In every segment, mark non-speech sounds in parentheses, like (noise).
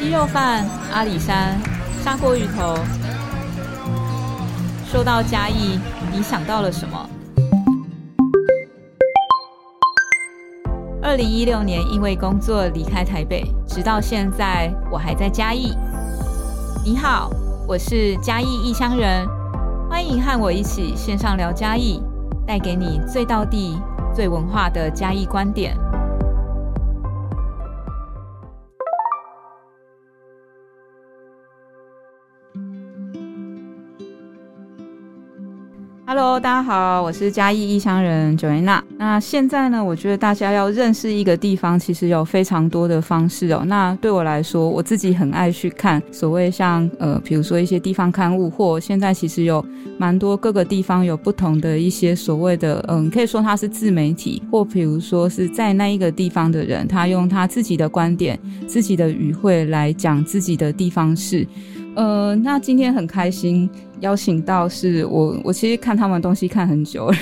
鸡肉饭、阿里山、砂锅鱼头。说到嘉义，你想到了什么？二零一六年因为工作离开台北，直到现在我还在嘉义。你好，我是嘉义异乡人，欢迎和我一起线上聊嘉义，带给你最道地、最文化的嘉义观点。Hello，大家好，我是嘉义异乡人 Joanna。那现在呢，我觉得大家要认识一个地方，其实有非常多的方式哦。那对我来说，我自己很爱去看所谓像呃，比如说一些地方刊物，或现在其实有蛮多各个地方有不同的一些所谓的嗯，可以说它是自媒体，或比如说是在那一个地方的人，他用他自己的观点、自己的语汇来讲自己的地方事。呃，那今天很开心邀请到是我，我其实看他们东西看很久了，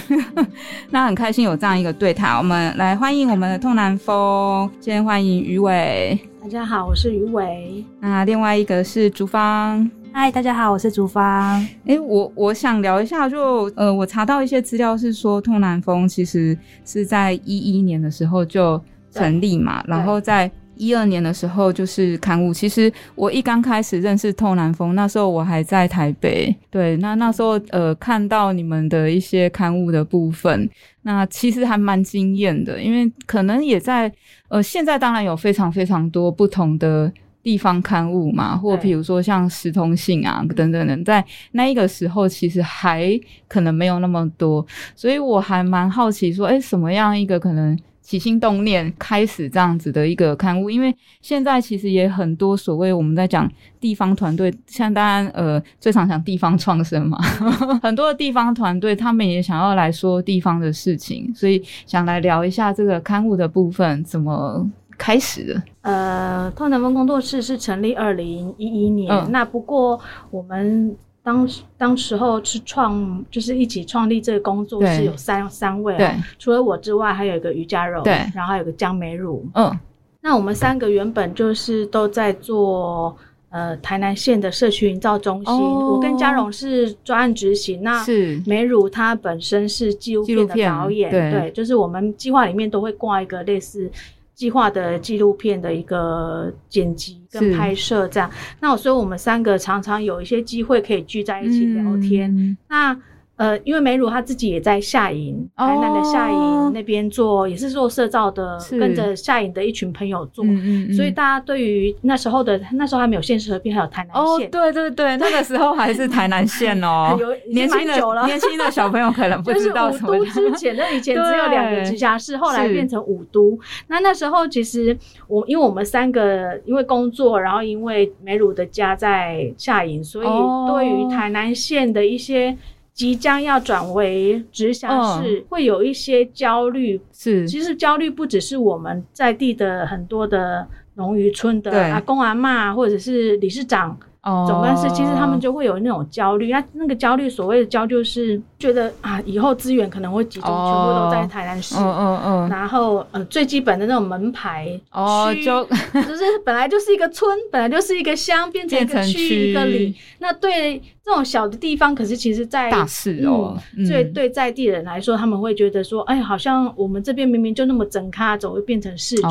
(laughs) 那很开心有这样一个对谈，我们来欢迎我们的痛南风，先欢迎于伟，大家好，我是于伟。那另外一个是竹芳，嗨，大家好，我是竹芳。哎，我我想聊一下，就呃，我查到一些资料是说，痛南风其实是在一一年的时候就成立嘛，然后在。一二年的时候就是刊物，其实我一刚开始认识透南风，那时候我还在台北，对，那那时候呃看到你们的一些刊物的部分，那其实还蛮惊艳的，因为可能也在呃现在当然有非常非常多不同的地方刊物嘛，或比如说像时通信啊等等等，在那一个时候其实还可能没有那么多，所以我还蛮好奇说，哎，什么样一个可能？起心动念开始这样子的一个刊物，因为现在其实也很多所谓我们在讲地方团队，像当然呃最常讲地方创生嘛，(laughs) 很多的地方团队他们也想要来说地方的事情，所以想来聊一下这个刊物的部分怎么开始的。呃，拓南风工作室是成立二零一一年，那不过我们。当当时候是创，就是一起创立这个工作是有三三位啊，除了我之外，还有一个于家柔，对，然后还有个江美乳，嗯，那我们三个原本就是都在做呃台南县的社区营造中心，我跟嘉荣是专案执行，那是。美乳她本身是纪录片的导演，对，就是我们计划里面都会挂一个类似。计划的纪录片的一个剪辑跟拍摄，这样，那所以我们三个常常有一些机会可以聚在一起聊天。那呃，因为美乳她自己也在夏营，台南的夏营那边做，也是做社造的，跟着夏营的一群朋友做，所以大家对于那时候的那时候还没有县市合并，还有台南县，对对对，那个时候还是台南县哦，(laughs) 有年轻的年轻的小朋友可能不知道什么。五都之前，那以前只有两个直辖市，后来变成五都。那那时候其实我因为我们三个因为工作，然后因为美乳的家在夏营，所以对于台南县的一些。即将要转为直辖市，会有一些焦虑。是，其实焦虑不只是我们在地的很多的农渔村的阿公阿妈，或者是理事长。总干事其实他们就会有那种焦虑，那那个焦虑所谓的焦虑是觉得啊，以后资源可能会集中全部都在台南市，嗯嗯嗯，然后呃最基本的那种门牌哦，就 (laughs) 就是本来就是一个村，本来就是一个乡，变成一个区一个里，那对这种小的地方，可是其实在大市哦，所以对在地人来说，他们会觉得说，哎，好像我们这边明明就那么整咖，怎么会变成市区？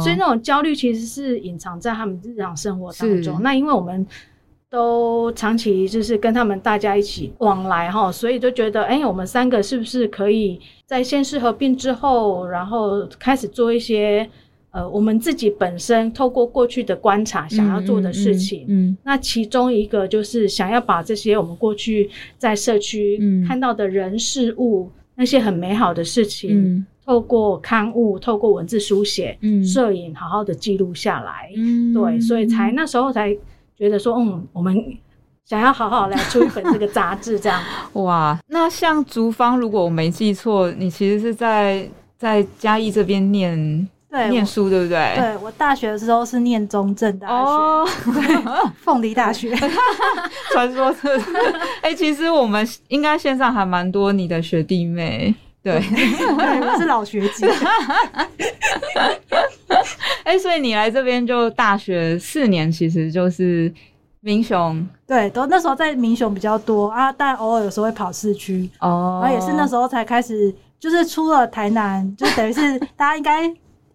所以那种焦虑其实是隐藏在他们日常生活当中。那因为我们。都长期就是跟他们大家一起往来哈，所以就觉得，哎，我们三个是不是可以在县市合并之后，然后开始做一些呃，我们自己本身透过过去的观察想要做的事情。嗯，那其中一个就是想要把这些我们过去在社区看到的人事物那些很美好的事情，透过刊物、透过文字书写、摄影，好好的记录下来。嗯，对，所以才那时候才。觉得说，嗯，我们想要好好来出一本这个杂志，这样。(laughs) 哇，那像竹芳，如果我没记错，你其实是在在嘉义这边念对念书，对不对？对我大学的时候是念中正大学，(laughs) 凤梨大学。(laughs) 传说是，哎，其实我们应该线上还蛮多你的学弟妹。(laughs) 对，我是老学姐。哎，(laughs) 哎，所以你来这边就大学四年，其实就是民雄，对，都那时候在民雄比较多啊，但偶尔有时候会跑市区哦，然后也是那时候才开始，就是出了台南，就等于是大家应该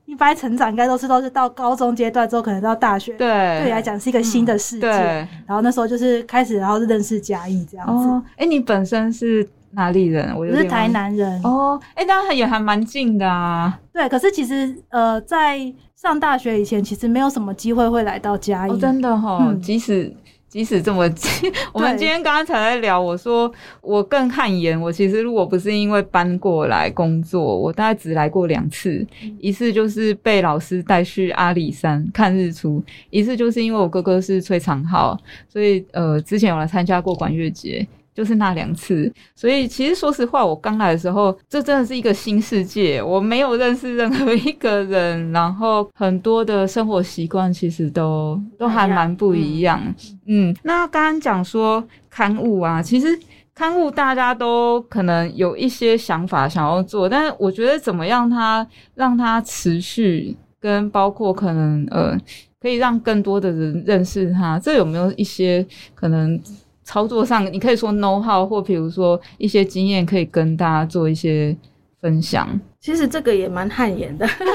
一般成长应该都是都是到高中阶段之后，可能到大学，对，对你来讲是一个新的世界，然后那时候就是开始，然后是认识嘉义这样子。哎，你本身是？哪里人？我是台南人哦。哎，当然也还蛮近的啊。对，可是其实呃，在上大学以前，其实没有什么机会会来到嘉义。真的哈，即使即使这么近，(laughs) 我们今天刚刚才在聊，我说我更汗颜。我其实如果不是因为搬过来工作，我大概只来过两次。一次就是被老师带去阿里山看日出，一次就是因为我哥哥是吹长号，所以呃，之前有来参加过管乐节。就是那两次，所以其实说实话，我刚来的时候，这真的是一个新世界，我没有认识任何一个人，然后很多的生活习惯其实都都还蛮不一样。嗯，那刚刚讲说刊物啊，其实刊物大家都可能有一些想法想要做，但是我觉得怎么样它让它持续，跟包括可能呃，可以让更多的人认识它，这有没有一些可能？操作上，你可以说 know how，或比如说一些经验，可以跟大家做一些分享。其实这个也蛮汗颜的，(laughs) 怎么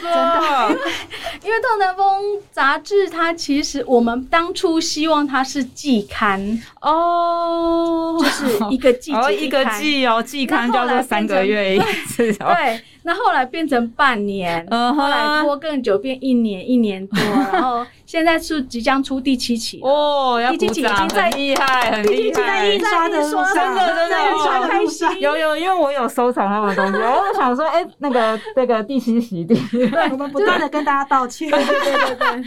说？因为《动南风》杂志，它其实我们当初希望它是季刊哦，就是一个季，(laughs) 一个季哦，季刊叫做三个月一次，对。那后来变成半年，后来拖更久，变一年，一年多，然后现在是即将出第七期哦，第七期已经在厉害，很厉害，在印刷的真的真的超开心。有有，因为我有收藏他们东西，(laughs) 我想说，哎，那个那个第七期，第 (laughs) 我们不断的跟大家道歉，对对对对，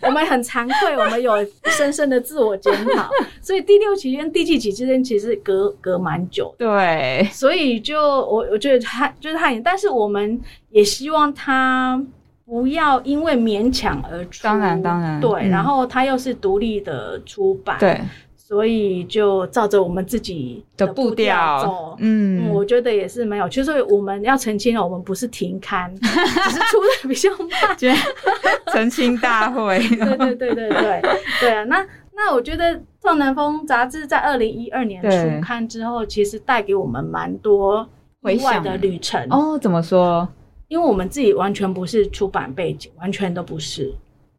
我们很惭愧，我们有深深的自我检讨，所以第六期跟第七期之间其实隔隔蛮久，对，所以就我我觉得他就是他，但是。我们也希望他不要因为勉强而出，当然当然对，然后它又是独立的出版，对，所以就照着我们自己的步调走。嗯，我觉得也是没有，其实我们要澄清了，我们不是停刊，(laughs) 只是出的比较慢。澄清大会，(laughs) 对对对对对对啊！那那我觉得《壮南风》杂志在二零一二年出刊之后，其实带给我们蛮多。意外的旅程哦，怎么说？因为我们自己完全不是出版背景，完全都不是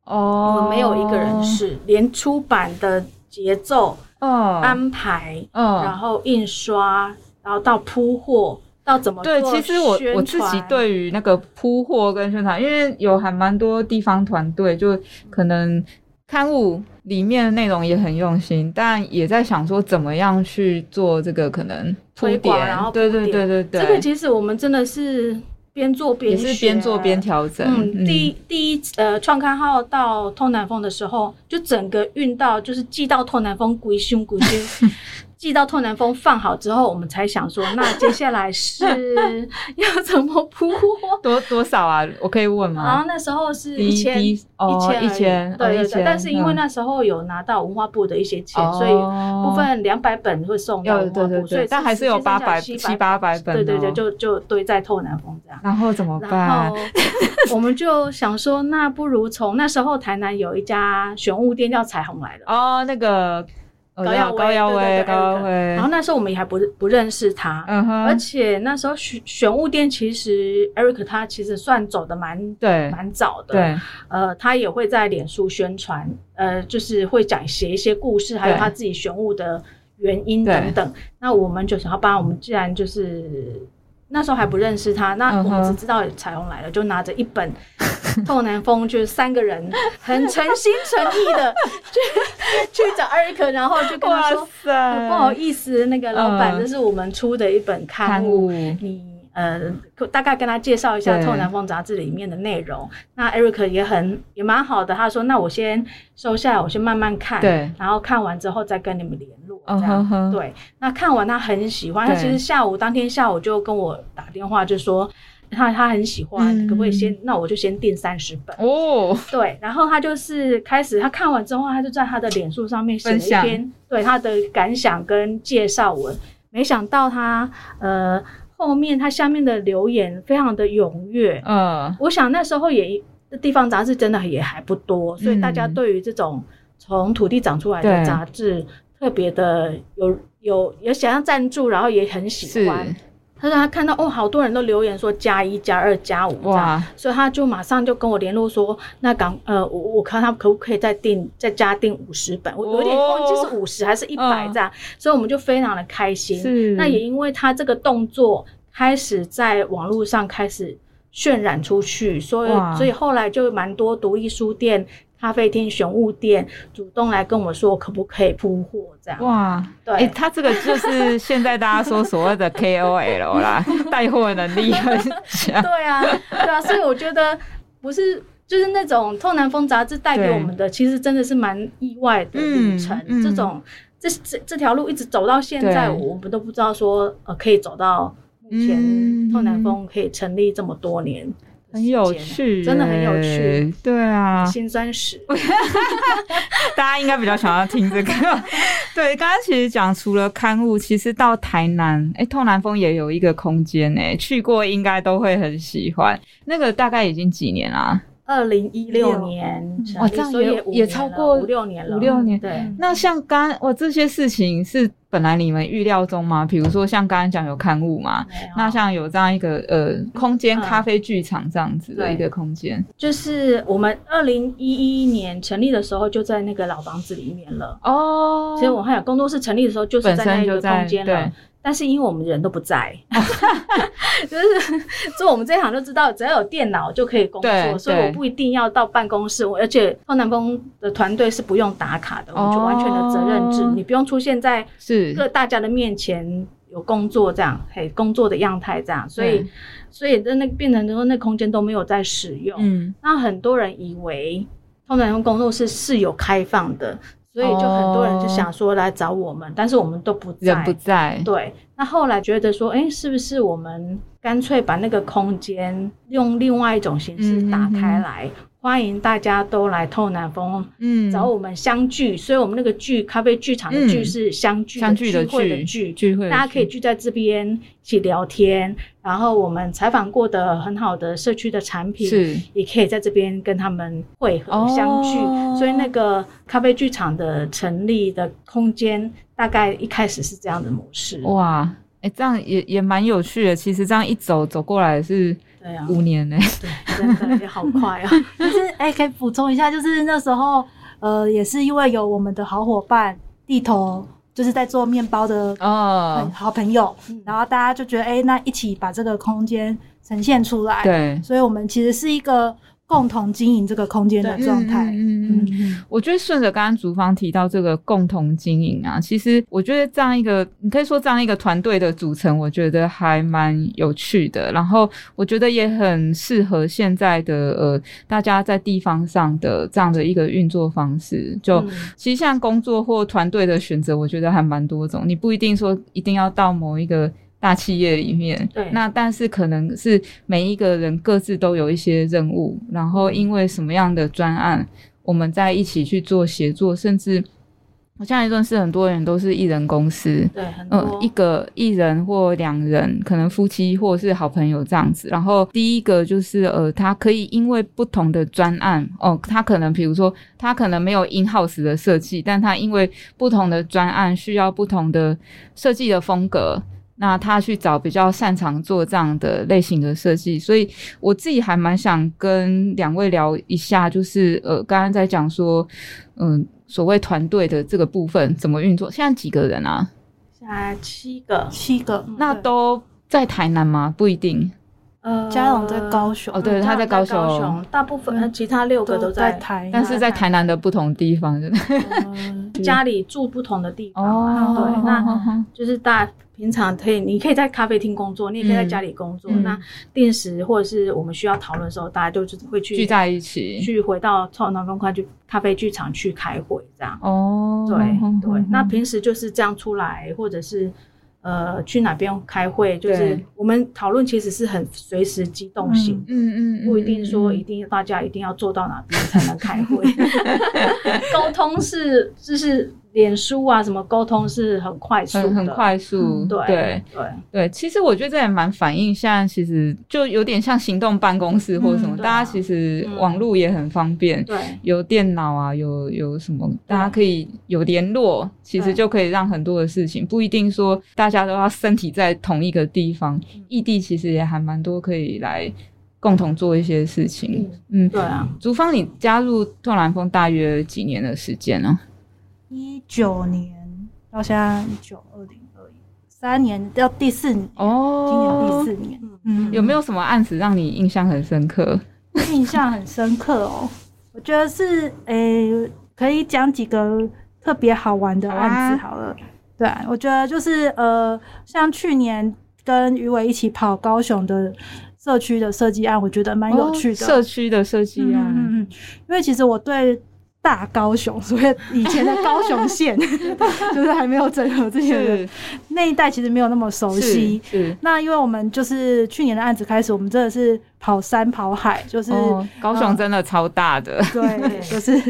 哦，我们没有一个人是，连出版的节奏、安排，嗯，然后印刷，然后到铺货，到怎么对？其实我我自己对于那个铺货跟宣传，因为有还蛮多地方团队，就可能刊物。里面的内容也很用心，但也在想说怎么样去做这个可能推广，然后对对对对对，这个其实我们真的是边做边也是边做边调整。嗯，第一第一呃创刊号到通南风的时候，就整个运到就是寄到通南风归胸归胸。寄到透南风放好之后，我们才想说，那接下来是 (laughs) 要怎么铺？多多少啊？我可以问吗？然后那时候是一千一千一千，对对对。但是因为那时候有拿到文化部的一些钱，所以部分两百本会送到文化部，所以但还是有八百七八百本。对对对，就就堆在透南风这样。然后怎么办？然后 (laughs) 我们就想说，那不如从那时候台南有一家玄物店叫彩虹来的哦，那个。高耀高耀威，高耀威。然后那时候我们也还不不认识他，嗯哼。而且那时候玄玄物店，其实 Eric 他其实算走的蛮对，蛮早的。对，呃，他也会在脸书宣传，呃，就是会讲写一些故事，还有他自己玄物的原因等等。那我们就想要帮我们，既然就是那时候还不认识他，那我们只知道彩虹来了，就拿着一本。(laughs) 透南风就是三个人很诚心诚意的 (laughs) 去去找艾瑞克，然后就跟他说：“不好意思，那个老板，这是我们出的一本刊物，你呃大概跟他介绍一下《透南风》杂志里面的内容。”那 Eric 也很也蛮好的，他说：“那我先收下来，我先慢慢看，对，然后看完之后再跟你们联络。”这样对。那看完他很喜欢，他其实下午当天下午就跟我打电话，就说。他他很喜欢，可不可以先？那我就先订三十本哦。对，然后他就是开始，他看完之后，他就在他的脸书上面写了一篇对他的感想跟介绍文。没想到他呃后面他下面的留言非常的踊跃。嗯，我想那时候也地方杂志真的也还不多，所以大家对于这种从土地长出来的杂志特别的有有有想要赞助，然后也很喜欢。他说他看到哦，好多人都留言说加一、加二、加五这样，所以他就马上就跟我联络说，那港呃，我我看他可不可以再订再加订五十本，我有点忘记是五十还是一百这样，所以我们就非常的开心。那也因为他这个动作开始在网络上开始渲染出去，所以所以后来就蛮多独立书店。咖啡厅、熊物店主动来跟我说，可不可以铺货这样？哇，对，他这个就是现在大家说所谓的 KOL 啦，带货能力很强。(laughs) 对啊，对啊，所以我觉得不是，就是那种《透南风》杂志带给我们的，其实真的是蛮意外的旅程。这种这这这条路一直走到现在，我们都不知道说呃可以走到目前，《透南风》可以成立这么多年。很有趣，真的很有趣。对啊，心酸史，(laughs) 大家应该比较想要听这个。(laughs) 对，刚刚其实讲除了刊物，其实到台南，哎，透南风也有一个空间，哎，去过应该都会很喜欢。那个大概已经几年啦。二零一六年，哇，这样也也超过五六年了。五六年，对。那像刚我这些事情是本来你们预料中吗？比如说像刚刚讲有刊物嘛，那像有这样一个呃空间咖啡剧场这样子的一个空间，就是我们二零一一年成立的时候就在那个老房子里面了。哦，其实我还有工作室成立的时候就是在那个空间了。但是因为我们人都不在，(laughs) 就是做我们这一行就知道，只要有电脑就可以工作，所以我不一定要到办公室。我而且方南风的团队是不用打卡的，我们就完全的责任制，你不用出现在各大家的面前有工作这样，嘿，工作的样态这样，所以所以在那变成说那空间都没有在使用。嗯，那很多人以为通南风工作室是有开放的。所以就很多人就想说来找我们，但是我们都不在，人不在。对，那后来觉得说，哎，是不是我们干脆把那个空间用另外一种形式打开来？欢迎大家都来透南风，嗯，找我们相聚。所以，我们那个聚咖啡剧场的聚是相聚、相聚的聚、聚会，大家可以聚在这边一起聊天。然后，我们采访过的很好的社区的产品，是也可以在这边跟他们会合相聚。所以，那个咖啡剧场的成立的空间，大概一开始是这样的模式。哇，哎，这样也也蛮有趣的。其实这样一走走过来是。对啊，五年呢，对，真的也好快啊！(laughs) 就是哎，可以补充一下，就是那时候，呃，也是因为有我们的好伙伴地头，就是在做面包的哦，好朋友，然后大家就觉得，哎，那一起把这个空间呈现出来，对，所以我们其实是一个。共同经营这个空间的状态，嗯嗯嗯，我觉得顺着刚刚竹芳提到这个共同经营啊，其实我觉得这样一个，你可以说这样一个团队的组成，我觉得还蛮有趣的。然后我觉得也很适合现在的呃大家在地方上的这样的一个运作方式。就其实像工作或团队的选择，我觉得还蛮多种，你不一定说一定要到某一个。大企业里面，对，那但是可能是每一个人各自都有一些任务，然后因为什么样的专案，我们在一起去做协作，甚至我现在认识很多人都是艺人公司，对，嗯，一个艺人或两人，可能夫妻或是好朋友这样子。然后第一个就是呃，他可以因为不同的专案，哦，他可能比如说他可能没有 in house 的设计，但他因为不同的专案需要不同的设计的风格。那他去找比较擅长做这样的类型的设计，所以我自己还蛮想跟两位聊一下，就是呃，刚刚在讲说，嗯，所谓团队的这个部分怎么运作？现在几个人啊？现在七个，七个。那都在台南吗？不一定。呃，嘉荣在高雄。哦，对，他在高雄。大部分其他六个都在台，但是在台南的不同地方，家里住不同的地方。哦，对，那就是大。平常可以，你可以在咖啡厅工作，你也可以在家里工作。那定时或者是我们需要讨论的时候，大家就是会去聚在一起，去回到创南方块去咖啡剧场去开会这样。哦，对对。那平时就是这样出来，或者是呃去哪边开会，就是我们讨论其实是很随时机动性。嗯嗯，不一定说一定大家一定要坐到哪边才能开会。(laughs) (laughs) 沟通是就是。脸书啊，什么沟通是很快速，很很快速，对对对对。其实我觉得这也蛮反映现在其实就有点像行动办公室或者什么，大家其实网络也很方便，对，有电脑啊，有有什么，大家可以有联络，其实就可以让很多的事情，不一定说大家都要身体在同一个地方，异地其实也还蛮多可以来共同做一些事情。嗯，对啊。竹芳，你加入特兰峰大约几年的时间呢？一九年到现在一九二零二一三年，到第四年哦，今年第四年。嗯，有没有什么案子让你印象很深刻？印象很深刻哦，我觉得是诶，可以讲几个特别好玩的案子好了。对，我觉得就是呃，像去年跟余伟一起跑高雄的社区的设计案，我觉得蛮有趣的。社区的设计案，嗯嗯，因为其实我对。大高雄，所以以前的高雄县 (laughs) 就是还没有整合之前的那一带，其实没有那么熟悉。那因为我们就是去年的案子开始，我们真的是跑山跑海，就是高雄真的超大的。对，(laughs) 就是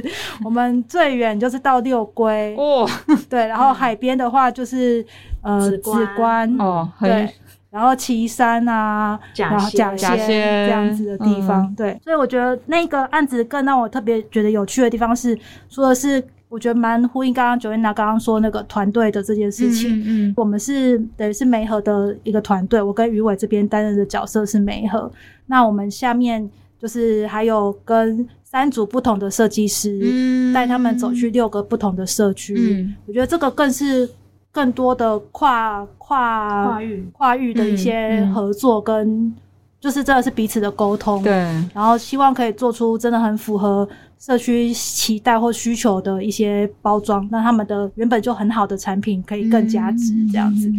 我们最远就是到六龟哦，对，然后海边的话就是呃紫关哦，对。然后岐山啊，然后甲仙这样子的地方，对，所以我觉得那个案子更让我特别觉得有趣的地方是，说的是我觉得蛮呼应刚刚九月娜刚刚说那个团队的这件事情。嗯嗯，我们是等于是梅河的一个团队，我跟于伟这边担任的角色是梅河，那我们下面就是还有跟三组不同的设计师，带他们走去六个不同的社区。嗯我觉得这个更是。更多的跨跨跨域。跨域的一些合作，跟就是真的是彼此的沟通，对，然后希望可以做出真的很符合社区期待或需求的一些包装，让他们的原本就很好的产品可以更加值，这样子，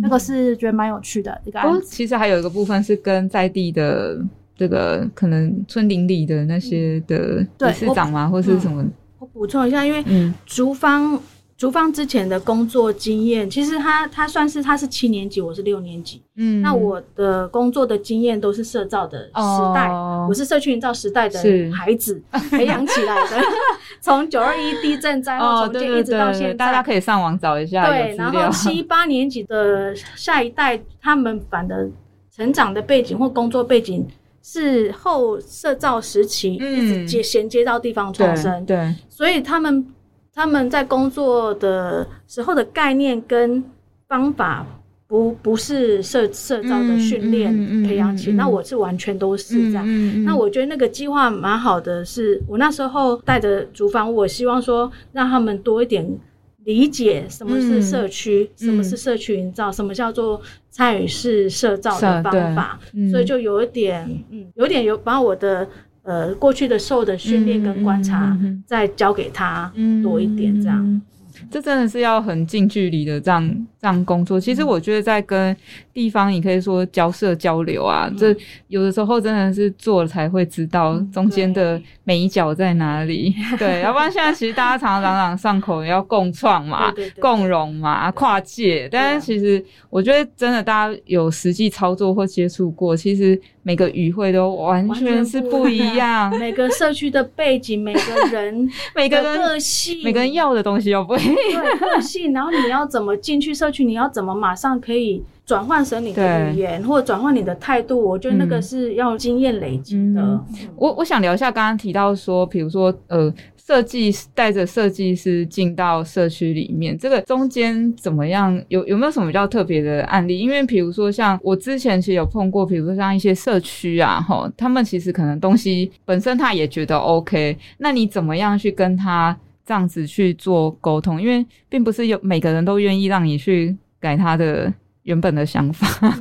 那个是觉得蛮有趣的一个案子。其实还有一个部分是跟在地的这个可能村邻里的那些的理事长嘛，或是什么，我补充一下，因为竹方。竹芳之前的工作经验，其实他他算是他是七年级，我是六年级。嗯，那我的工作的经验都是社造的时代，我是社区营造时代的孩子培养起来的。(laughs) 从九二一地震灾后重建一直到现在，大家可以上网找一下。对，然后七八年级的下一代，他们反的成长的背景或工作背景是后社造时期一直接衔接到地方创生，对，所以他们。他们在工作的时候的概念跟方法不不是社社造的训练培养起，那我是完全都是这样。那我觉得那个计划蛮好的，是我那时候带着主房，我希望说让他们多一点理解什么是社区，什么是社区营造，什么叫做参与式社造的方法，所以就有一点，嗯，有点有把我的。呃，过去的受的训练跟观察，再教给他多一点，这样。这真的是要很近距离的这样这样工作。其实我觉得在跟地方，你可以说交涉交流啊，这有的时候真的是做了才会知道中间的美角在哪里。(laughs) 对，要不然现在其实大家常常朗朗上口要共创嘛、共融嘛、跨界，但是其实我觉得真的大家有实际操作或接触过，其实每个语汇都完全是不一样。(laughs) 每个社区的背景、每个人、(laughs) 每个个性、每个人要的东西又不一样。对个性，然后你要怎么进去社区？你要怎么马上可以转换成你的语言，或者转换你的态度？我觉得那个是要经验累积的。我我想聊一下，刚刚提到说，比如说呃，设计带着设计师进到社区里面，这个中间怎么样？有有没有什么比较特别的案例？因为比如说像我之前其实有碰过，比如说像一些社区啊，哈，他们其实可能东西本身他也觉得 OK，那你怎么样去跟他？这样子去做沟通，因为并不是有每个人都愿意让你去改他的原本的想法。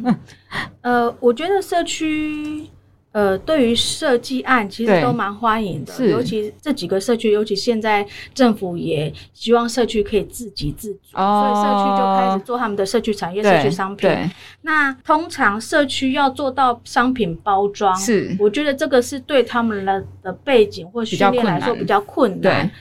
呃，我觉得社区呃对于设计案其实都蛮欢迎的，尤其这几个社区，尤其现在政府也希望社区可以自给自足，所以社区就开始做他们的社区产业、社区商品。那通常社区要做到商品包装，是。我觉得这个是对他们的的背景或训练来说比较困难。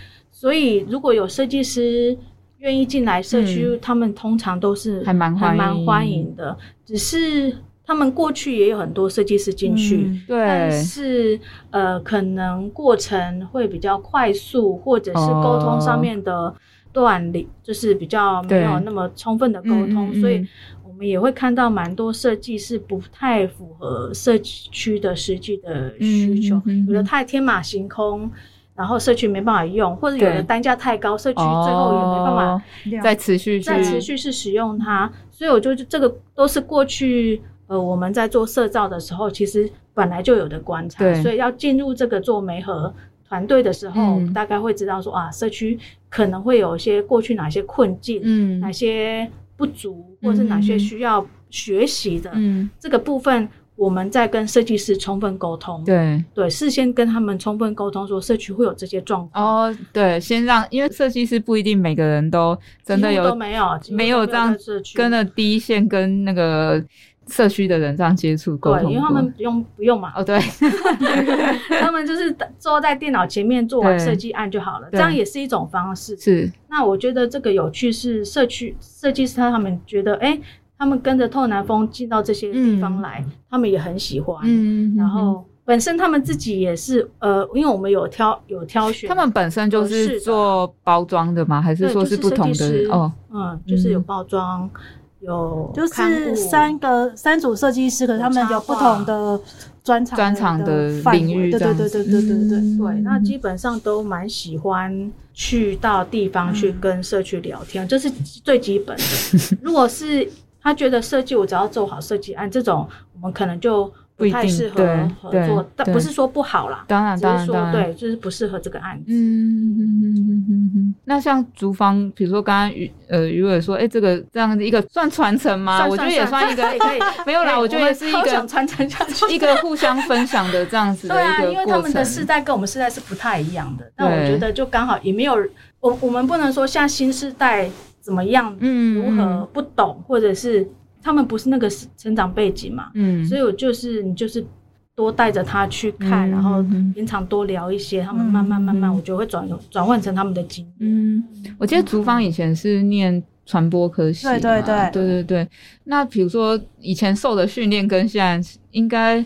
所以，如果有设计师愿意进来社区，他们通常都是还蛮还蛮欢迎的。只是他们过去也有很多设计师进去，对，但是呃，可能过程会比较快速，或者是沟通上面的断理，就是比较没有那么充分的沟通，所以我们也会看到蛮多设计是不太符合社区的实际的需求，有的太天马行空。然后社区没办法用，或者有的单价太高，社区最后也没办法再持续再持续是使用它。所以我就这个都是过去呃我们在做社造的时候，其实本来就有的观察。所以要进入这个做媒合团队的时候，大概会知道说啊，社区可能会有一些过去哪些困境，嗯，哪些不足，或者是哪些需要学习的，嗯，这个部分。我们在跟设计师充分沟通，对对，事先跟他们充分沟通，说社区会有这些状况。哦，对，先让，因为设计师不一定每个人都真的有都没有没有这样跟了第一线跟那个社区的人这样接触沟通，因为他们不用不用嘛。哦，对，(laughs) 他们就是坐在电脑前面做完 (laughs) 设计案就好了，这样也是一种方式。是，那我觉得这个有趣是社区设计师他们觉得，哎。他们跟着透南风进到这些地方来，他们也很喜欢。然后本身他们自己也是呃，因为我们有挑有挑选，他们本身就是做包装的吗？还是说是不同的？哦？嗯，就是有包装，有就是三个三组设计师，可是他们有不同的专场、专场的领域。对对对对对对对，那基本上都蛮喜欢去到地方去跟社区聊天，这是最基本的。(laughs) 如果是他觉得设计我只要做好设计案，这种我们可能就不太适合合作，但不是说不好啦，当然，当然，说对，就是不适合这个案子。嗯，那像竹方，比如说刚刚于呃于伟说，哎，这个这样的一个算传承吗？我觉得也算一个，可以，(laughs) 没有啦，我觉得是一个传承下去，一个互相分享的这样子的一个 (laughs) 因为他们的世代跟我们世代是不太一样的，那我觉得就刚好也没有，我我们不能说像新世代。怎么样？嗯，如何不懂，或者是他们不是那个成长背景嘛？嗯，所以我就是你就是多带着他去看，然后平常多聊一些，他们慢慢慢慢，我就会转转换成他们的经验。嗯，我记得竹芳以前是念传播科系，对对对对对对。那比如说以前受的训练跟现在应该。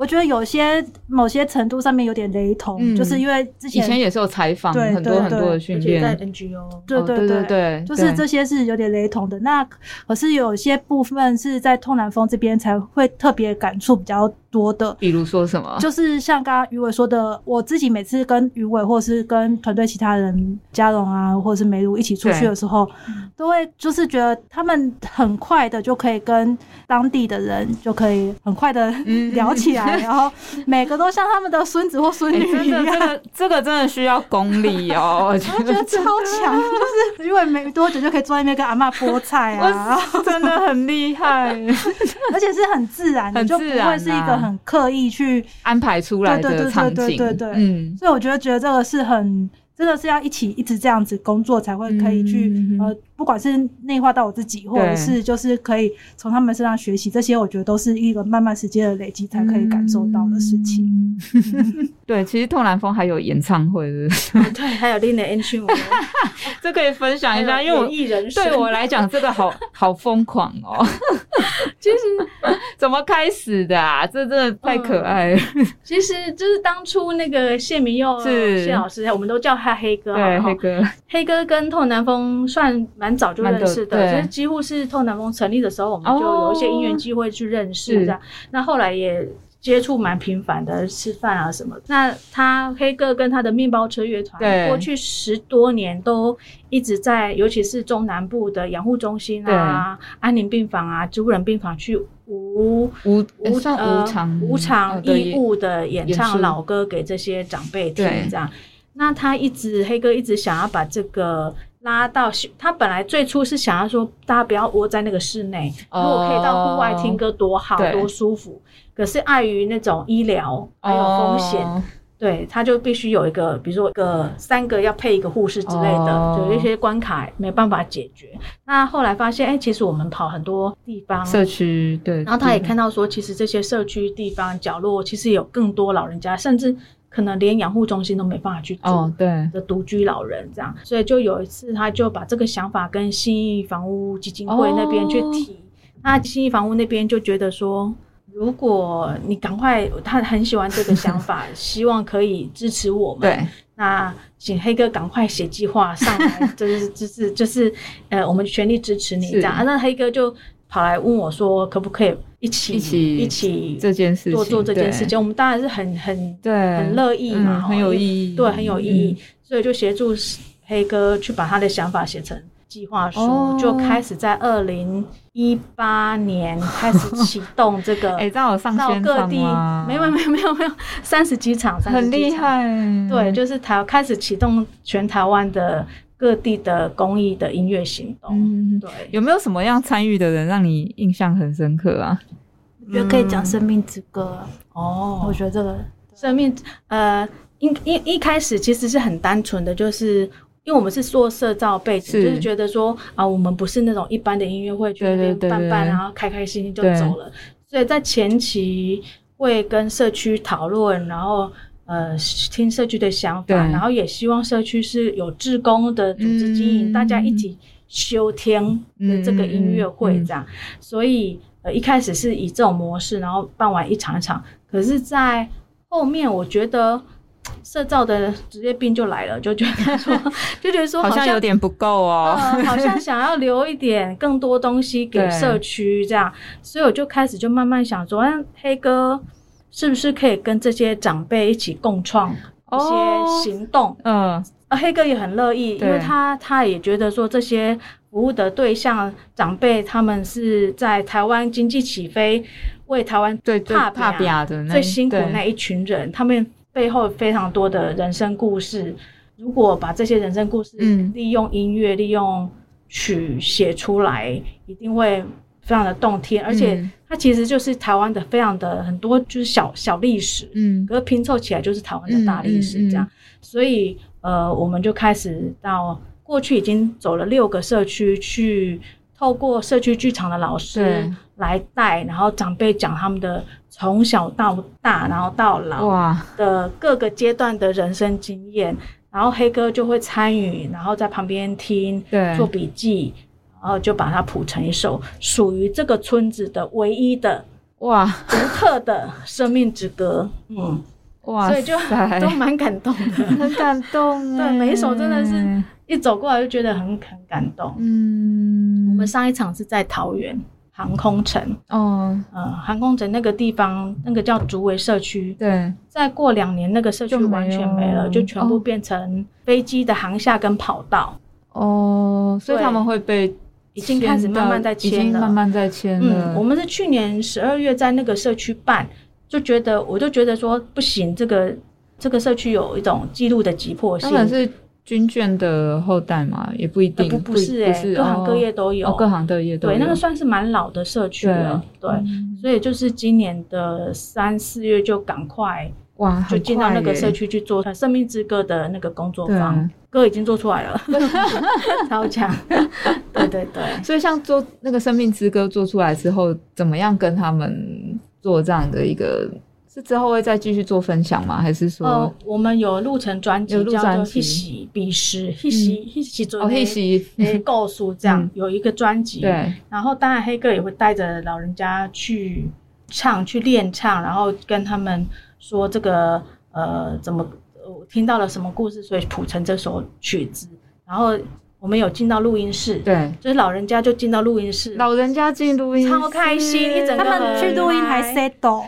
我觉得有些某些程度上面有点雷同，就是因为之前以前也是有采访很多很多的训练，在 NGO，对对对对，就是这些是有点雷同的。那可是有些部分是在通南风这边才会特别感触比较多的，比如说什么，就是像刚刚于伟说的，我自己每次跟于伟或是跟团队其他人嘉荣啊，或者是梅如一起出去的时候，都会就是觉得他们很快的就可以跟当地的人就可以很快的 (laughs) 聊起来。然后每个都像他们的孙子或孙女一样，这个这个真的需要功力哦，(laughs) 我觉得。超强，就是因为没多久就可以坐在那边跟阿妈剥菜啊，(laughs) 真的很厉害，(laughs) 而且是很自然的，就不会是一个很刻意去安排出来的场景，对对对，嗯，所以我觉得觉得这个是很。真的是要一起一直这样子工作，才会可以去呃，不管是内化到我自己，或者是就是可以从他们身上学习，这些我觉得都是一个慢慢时间的累积才可以感受到的事情。(laughs) 对，其实透南风还有演唱会的，对，还有另的 N 区，(laughs) 这可以分享一下，因为我艺人对我来讲，这个好 (laughs) 好疯狂哦。其实怎么开始的啊？这真的太可爱了。其实就是当初那个谢明佑谢老师，我们都叫他。黑哥，对黑哥，黑哥跟透南风算蛮早就认识的，就是几乎是透南风成立的时候，我们就有一些因缘机会去认识这样。那后来也接触蛮频繁的，吃饭啊什么。那他黑哥跟他的面包车乐团，过去十多年都一直在，尤其是中南部的养护中心啊、安宁病房啊、植物人病房去无无无偿无偿义务的演唱老歌给这些长辈听，这样。那他一直黑哥一直想要把这个拉到，他本来最初是想要说大家不要窝在那个室内，如果可以到户外听歌多好多舒服。可是碍于那种医疗还有风险，对他就必须有一个，比如说一个三个要配一个护士之类的，有一些关卡没办法解决。那后来发现，哎，其实我们跑很多地方社区，对，然后他也看到说，其实这些社区地方角落其实有更多老人家，甚至。可能连养护中心都没办法去住的独居老人这样，所以就有一次，他就把这个想法跟新义房屋基金会那边去提。那新义房屋那边就觉得说，如果你赶快，他很喜欢这个想法，希望可以支持我们。对。那请黑哥赶快写计划上来，就是就是就是呃，我们全力支持你这样。那黑哥就跑来问我说，可不可以一起一起一起这件事情做做这件事情？我们当然是很很对很乐意嘛，很有意义，对，很有意义，所以就协助黑哥去把他的想法写成。计划书就开始在二零一八年开始启动这个，(laughs) 哎，在上各地，没有没有没有没有三十几场，很厉害。对，就是台开始启动全台湾的各地的公益的音乐行动。嗯，对，有没有什么样参与的人让你印象很深刻啊？我觉得可以讲《生命之歌》哦。我觉得这个生命，呃，一一一开始其实是很单纯的，就是。因为我们是做社造背景，就是觉得说啊，我们不是那种一般的音乐会，觉得办办，然后开开心心就走了。所以在前期会跟社区讨论，然后呃听社区的想法，然后也希望社区是有志工的组织经营，大家一起修听的这个音乐会这样。所以呃一开始是以这种模式，然后办完一场一场。可是，在后面我觉得。社造的职业病就来了，就觉得说，(laughs) 就觉得说好像有点不够哦，好像想要留一点更多东西给 (laughs) 社区这样，所以我就开始就慢慢想说，黑哥是不是可以跟这些长辈一起共创一些行动？嗯，黑哥也很乐意，因为他他也觉得说这些服务的对象长辈，他们是在台湾经济起飞、为台湾最怕怕的最辛苦那一群人，他们。背后非常多的人生故事，如果把这些人生故事利用音乐、利用曲写出来，一定会非常的动听。而且它其实就是台湾的非常的很多就是小小历史，嗯，可是拼凑起来就是台湾的大历史这样。所以呃，我们就开始到过去已经走了六个社区，去透过社区剧场的老师来带，然后长辈讲他们的。从小到大，然后到老的各个阶段的人生经验，然后黑哥就会参与，然后在旁边听，做笔记，然后就把它谱成一首属于这个村子的唯一的哇独特的生命之歌。嗯，哇，所以就都蛮感动的，(laughs) 很感动。(laughs) 对，每一首真的是一走过来就觉得很很感动。嗯，我们上一场是在桃园。航空城哦，呃，航空城那个地方，那个叫竹围社区。对，再过两年，那个社区完全没了，就全部变成飞机的航下跟跑道。哦，所以他们会被已经开始慢慢在签了，慢慢在签了。嗯，我们是去年十二月在那个社区办，就觉得我就觉得说不行，这个这个社区有一种记录的急迫性。是。军眷的后代嘛，也不一定，不不是哎，各行各业都有，各行各业都有。对，那个算是蛮老的社区了，对，所以就是今年的三四月就赶快哇，就进到那个社区去做《生命之歌》的那个工作坊，歌已经做出来了，(laughs) 超强，对对对。所以像做那个《生命之歌》做出来之后，怎么样跟他们做这样的一个？是之后会再继续做分享吗？还是说，我们有录成专辑，叫做《一起彼时》，一起一起做一喜诶，告诉这样有一个专辑。对，然后当然黑哥也会带着老人家去唱，去练唱，然后跟他们说这个呃怎么听到了什么故事，所以谱成这首曲子，然后。我们有进到录音室，对，就是老人家就进到录音室，老人家进录音室，超开心，一整个他们去录音还 set 到，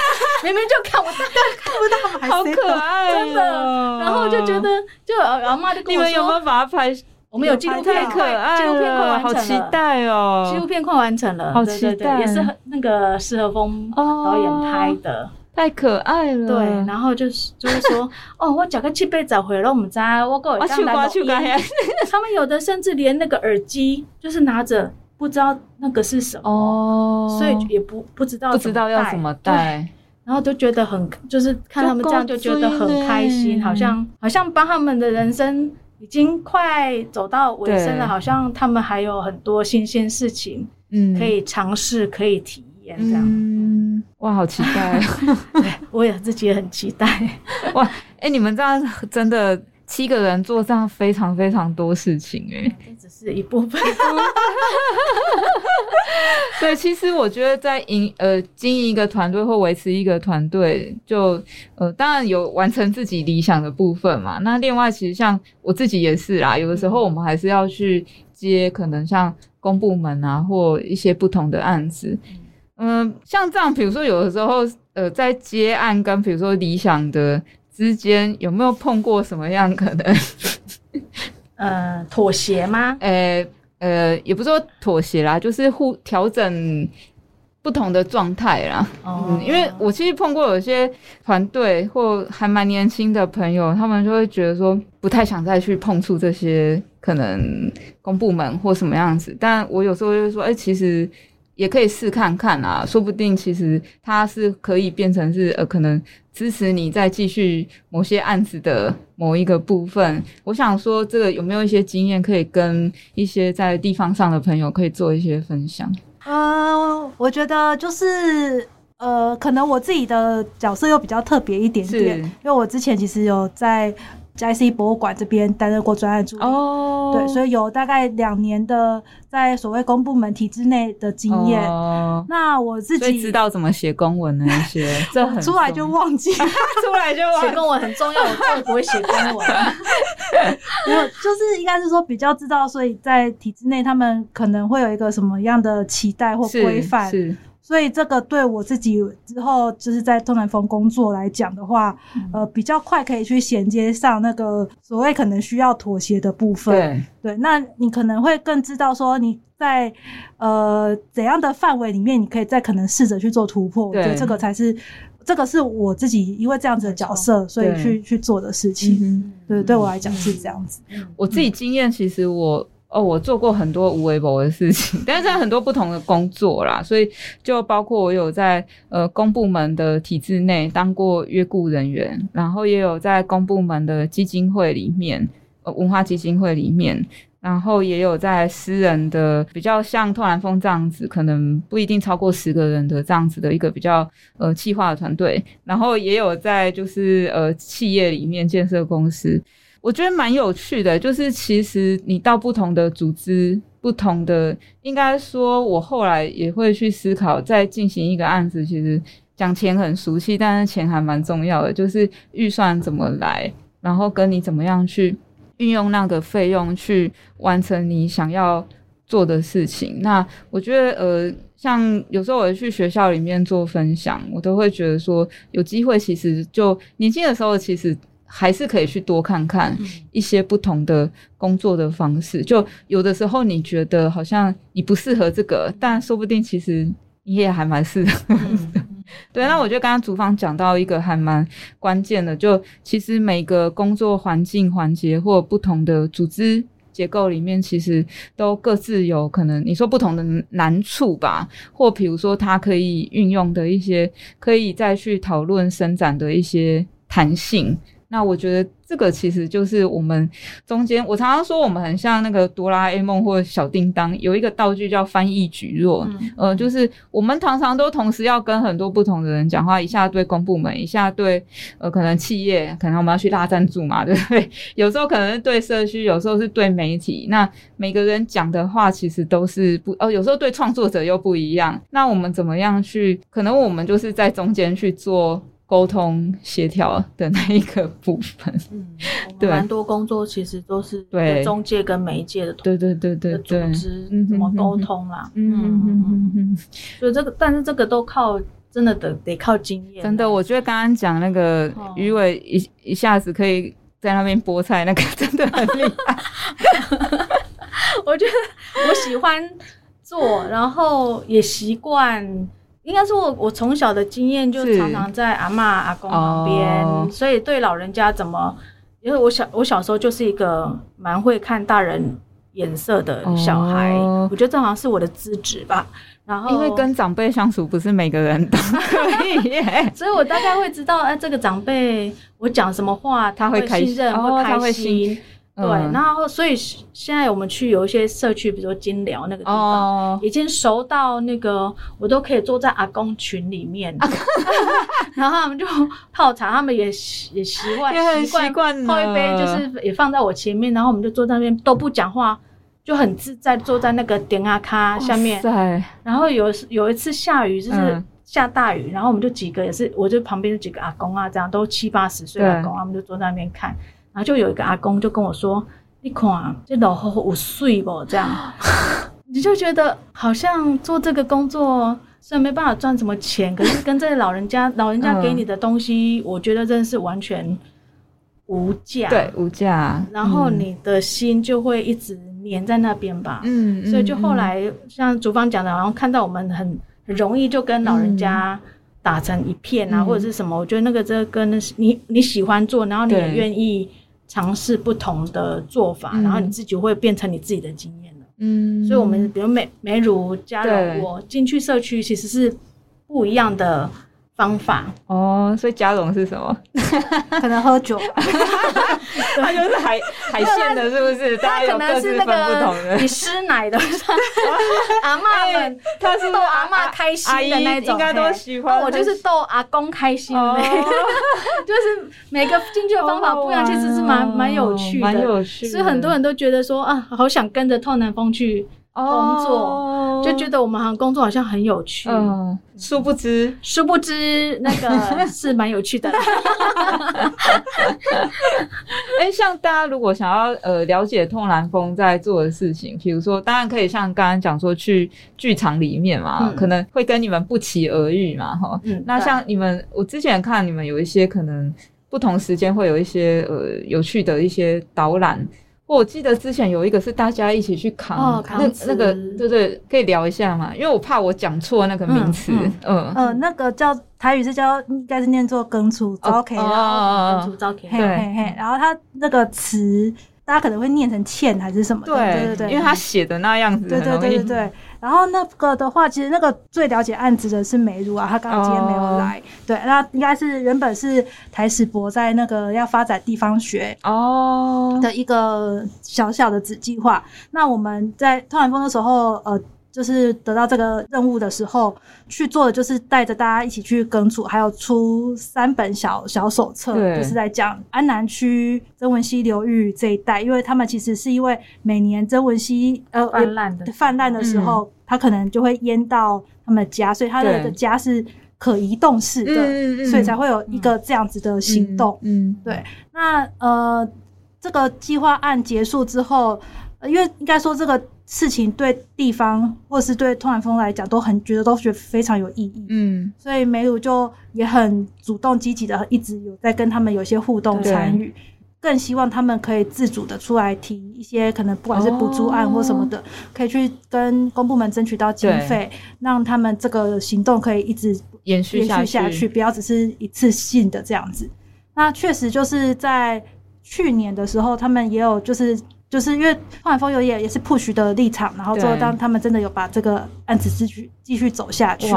(laughs) 明明就看不到，看不到，好可爱，真的。然后就觉得，就阿妈就跟我说，你们有没有把它拍？我们有纪录片，可爱，纪录片快完成了，好期待哦！纪录片快完成了，好期待，也是那个施和峰导演拍的。太可爱了，对，然后就是就是说，(laughs) 哦，我讲个七倍找回了，我们在我够当来录音。(laughs) 他们有的甚至连那个耳机，就是拿着不知道那个是什么，哦，所以也不不知道不知道要怎么戴，然后都觉得很，就是看他们这样就觉得很开心，好像好像帮他们的人生已经快走到尾声了，好像他们还有很多新鲜事情，嗯，可以尝试，可以体验这样。哇，好期待！(laughs) 对，我也自己也很期待。(laughs) 哇，哎，你们这样真的七个人做这样非常非常多事情，哎，这只是一部分。(laughs) 对，其实我觉得在营呃经营一个团队或维持一个团队，就呃当然有完成自己理想的部分嘛。那另外，其实像我自己也是啦，有的时候我们还是要去接可能像公部门啊或一些不同的案子。嗯，像这样，比如说有的时候呃在接案跟比如说理想的。之间有没有碰过什么样可能？(laughs) 呃，妥协吗？呃呃，也不是说妥协啦，就是互调整不同的状态啦。哦，因为我其实碰过有些团队或还蛮年轻的朋友，他们就会觉得说不太想再去碰触这些可能公部门或什么样子。但我有时候就说，哎，其实。也可以试看看啊，说不定其实它是可以变成是呃，可能支持你再继续某些案子的某一个部分。我想说，这个有没有一些经验可以跟一些在地方上的朋友可以做一些分享？嗯，我觉得就是呃，可能我自己的角色又比较特别一点点，因为我之前其实有在。在 IC 博物馆这边担任过专案助理，哦，对，所以有大概两年的在所谓公部门体制内的经验。那我自己知道怎么写公文那些，(laughs) 这很 (laughs) 出来就忘记，出来就忘写公文很重要，我根本不会写公文。(laughs) 没有，就是应该是说比较知道，所以在体制内他们可能会有一个什么样的期待或规范。是。所以这个对我自己之后就是在东南风工作来讲的话，呃，比较快可以去衔接上那个所谓可能需要妥协的部分。对，对，那你可能会更知道说你在呃怎样的范围里面，你可以再可能试着去做突破。我觉得这个才是这个是我自己因为这样子的角色，所以去去做的事情。对，对我来讲是这样子。我自己经验其实我。哦，我做过很多无微博的事情，(laughs) 但是在很多不同的工作啦，所以就包括我有在呃公部门的体制内当过约雇人员，然后也有在公部门的基金会里面，呃文化基金会里面，然后也有在私人的比较像透兰峰这样子，可能不一定超过十个人的这样子的一个比较呃企划的团队，然后也有在就是呃企业里面建设公司。我觉得蛮有趣的，就是其实你到不同的组织、不同的，应该说，我后来也会去思考，在进行一个案子，其实讲钱很熟悉，但是钱还蛮重要的，就是预算怎么来，然后跟你怎么样去运用那个费用去完成你想要做的事情。那我觉得，呃，像有时候我去学校里面做分享，我都会觉得说，有机会其实就年轻的时候，其实。还是可以去多看看一些不同的工作的方式。就有的时候你觉得好像你不适合这个，但说不定其实你也还蛮适合。(laughs) 对，那我觉得刚刚主方讲到一个还蛮关键的，就其实每个工作环境环节或不同的组织结构里面，其实都各自有可能你说不同的难处吧，或比如说它可以运用的一些，可以再去讨论伸展的一些弹性。那我觉得这个其实就是我们中间，我常常说我们很像那个哆啦 A 梦或小叮当，有一个道具叫翻译举弱，呃，就是我们常常都同时要跟很多不同的人讲话，一下对公部门，一下对呃可能企业，可能我们要去拉赞助嘛，对不对？(laughs) 有时候可能是对社区，有时候是对媒体，那每个人讲的话其实都是不，哦，有时候对创作者又不一样，那我们怎么样去？可能我们就是在中间去做。沟通协调的那一个部分，嗯，对，蛮多工作其实都是对。中介跟媒介的，对对对对组织怎么沟通啦，嗯嗯嗯嗯，所以这个，但是这个都靠真的得得靠经验。真的，我觉得刚刚讲那个鱼尾一一下子可以在那边菠菜，那个 (laughs) 真的很厉害。(laughs) 我觉得我喜欢做，然后也习惯。应该是我我从小的经验就常常在阿妈阿公旁边，所以对老人家怎么，因为我小我小时候就是一个蛮会看大人眼色的小孩，我觉得这好像是我的资质吧。然后因为跟长辈相处不是每个人都 (laughs) 可以，(laughs) 所以我大概会知道，哎，这个长辈我讲什么话他会信任，会开心。对，然后所以现在我们去有一些社区，比如说金寮那个地方，已经熟到那个我都可以坐在阿公群里面，(laughs) 然后他们就泡茶，他们也也习惯习惯泡一杯，就是也放在我前面，然后我们就坐在那边都不讲话，就很自在坐在那个点啊咖下面。然后有有一次下雨，就是下大雨，然后我们就几个也是，我就旁边几个阿公啊，这样都七八十岁阿公，他们就坐在那边看。然后就有一个阿公就跟我说：“你看这老后五岁不？这样，(laughs) 你就觉得好像做这个工作虽然没办法赚什么钱，可是跟这些老人家，老人家给你的东西，我觉得真的是完全无价，对，无价。然后你的心就会一直黏在那边吧。嗯，所以就后来像主方讲的，然后看到我们很很容易就跟老人家打成一片啊，或者是什么，我觉得那个这跟你你喜欢做，然后你也愿意。尝试不同的做法，然后你自己会变成你自己的经验了。嗯，所以，我们比如美美乳加了我进去社区，其实是不一样的。方法哦，所以加绒是什么？(laughs) 可能喝酒，(laughs) 它就是海海鲜的，是不是？大家有各自分不同的。你师奶的 (laughs) 阿妈们，他是逗阿妈开心的那种，应该都喜欢。我就是逗阿公开心的，就是每个进去的方法不一样，其实是蛮蛮有趣的，蛮有趣。所以很多人都觉得说啊，好想跟着透南风去。工作就觉得我们好像工作好像很有趣，嗯，殊不知，殊不知那个 (laughs) 是蛮有趣的。(laughs) 哎，像大家如果想要呃了解痛蓝风在做的事情，比如说，当然可以像刚刚讲说去剧场里面嘛，可能会跟你们不期而遇嘛，哈。嗯，那像你们，我之前看你们有一些可能不同时间会有一些呃有趣的一些导览。我记得之前有一个是大家一起去扛，那那个对对，可以聊一下嘛？因为我怕我讲错那个名词，嗯嗯，那个叫台语是叫应该是念作耕出招 K，然后耕出招 K，嘿嘿嘿，然后它那个词大家可能会念成欠还是什么？对对对，因为他写的那样子，对对对对对。然后那个的话，其实那个最了解案子的是美如啊，她刚刚今天没有来。对，那应该是原本是台史博在那个要发展地方学哦的一个小小的子计划。那我们在突然风的时候，呃。就是得到这个任务的时候，去做的就是带着大家一起去耕组，还有出三本小小手册，就是在讲安南区曾文溪流域这一带，因为他们其实是因为每年曾文溪呃泛滥的泛滥的时候，他可能就会淹到他们家，所以他的家是可移动式的，所以才会有一个这样子的行动。嗯，对。那呃，这个计划案结束之后，因为应该说这个。事情对地方或是对通然风来讲都很觉得都觉得非常有意义，嗯，所以梅鲁就也很主动积极的一直有在跟他们有些互动参与，更希望他们可以自主的出来提一些可能不管是补助案或什么的，可以去跟公部门争取到经费，让他们这个行动可以一直延续下去，不要只是一次性的这样子。那确实就是在去年的时候，他们也有就是。就是因为后海风油也也是 push 的立场，然后最后当他们真的有把这个案子继续继续走下去，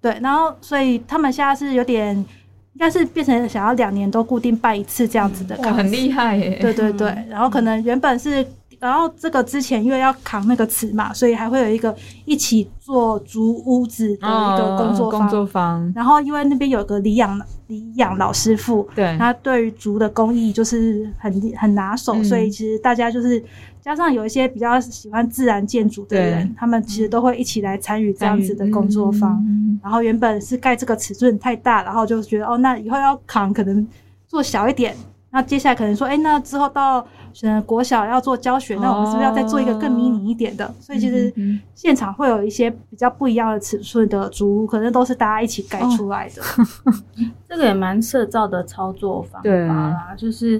对，然后所以他们现在是有点，应该是变成想要两年都固定办一次这样子的，很厉害耶，对对对，然后可能原本是。然后这个之前因为要扛那个尺嘛，所以还会有一个一起做竹屋子的一个工作工作坊。然后因为那边有个李养李养老师傅，对，他对于竹的工艺就是很很拿手，所以其实大家就是加上有一些比较喜欢自然建筑的人，他们其实都会一起来参与这样子的工作坊。然后原本是盖这个尺寸太大，然后就觉得哦，那以后要扛可能做小一点。那接下来可能说，哎，那之后到。呃，国小要做教学，那我们是不是要再做一个更迷你一点的？所以其实现场会有一些比较不一样的尺寸的竹屋，可能都是大家一起盖出来的。(laughs) 这个也蛮社造的操作方法啦，就是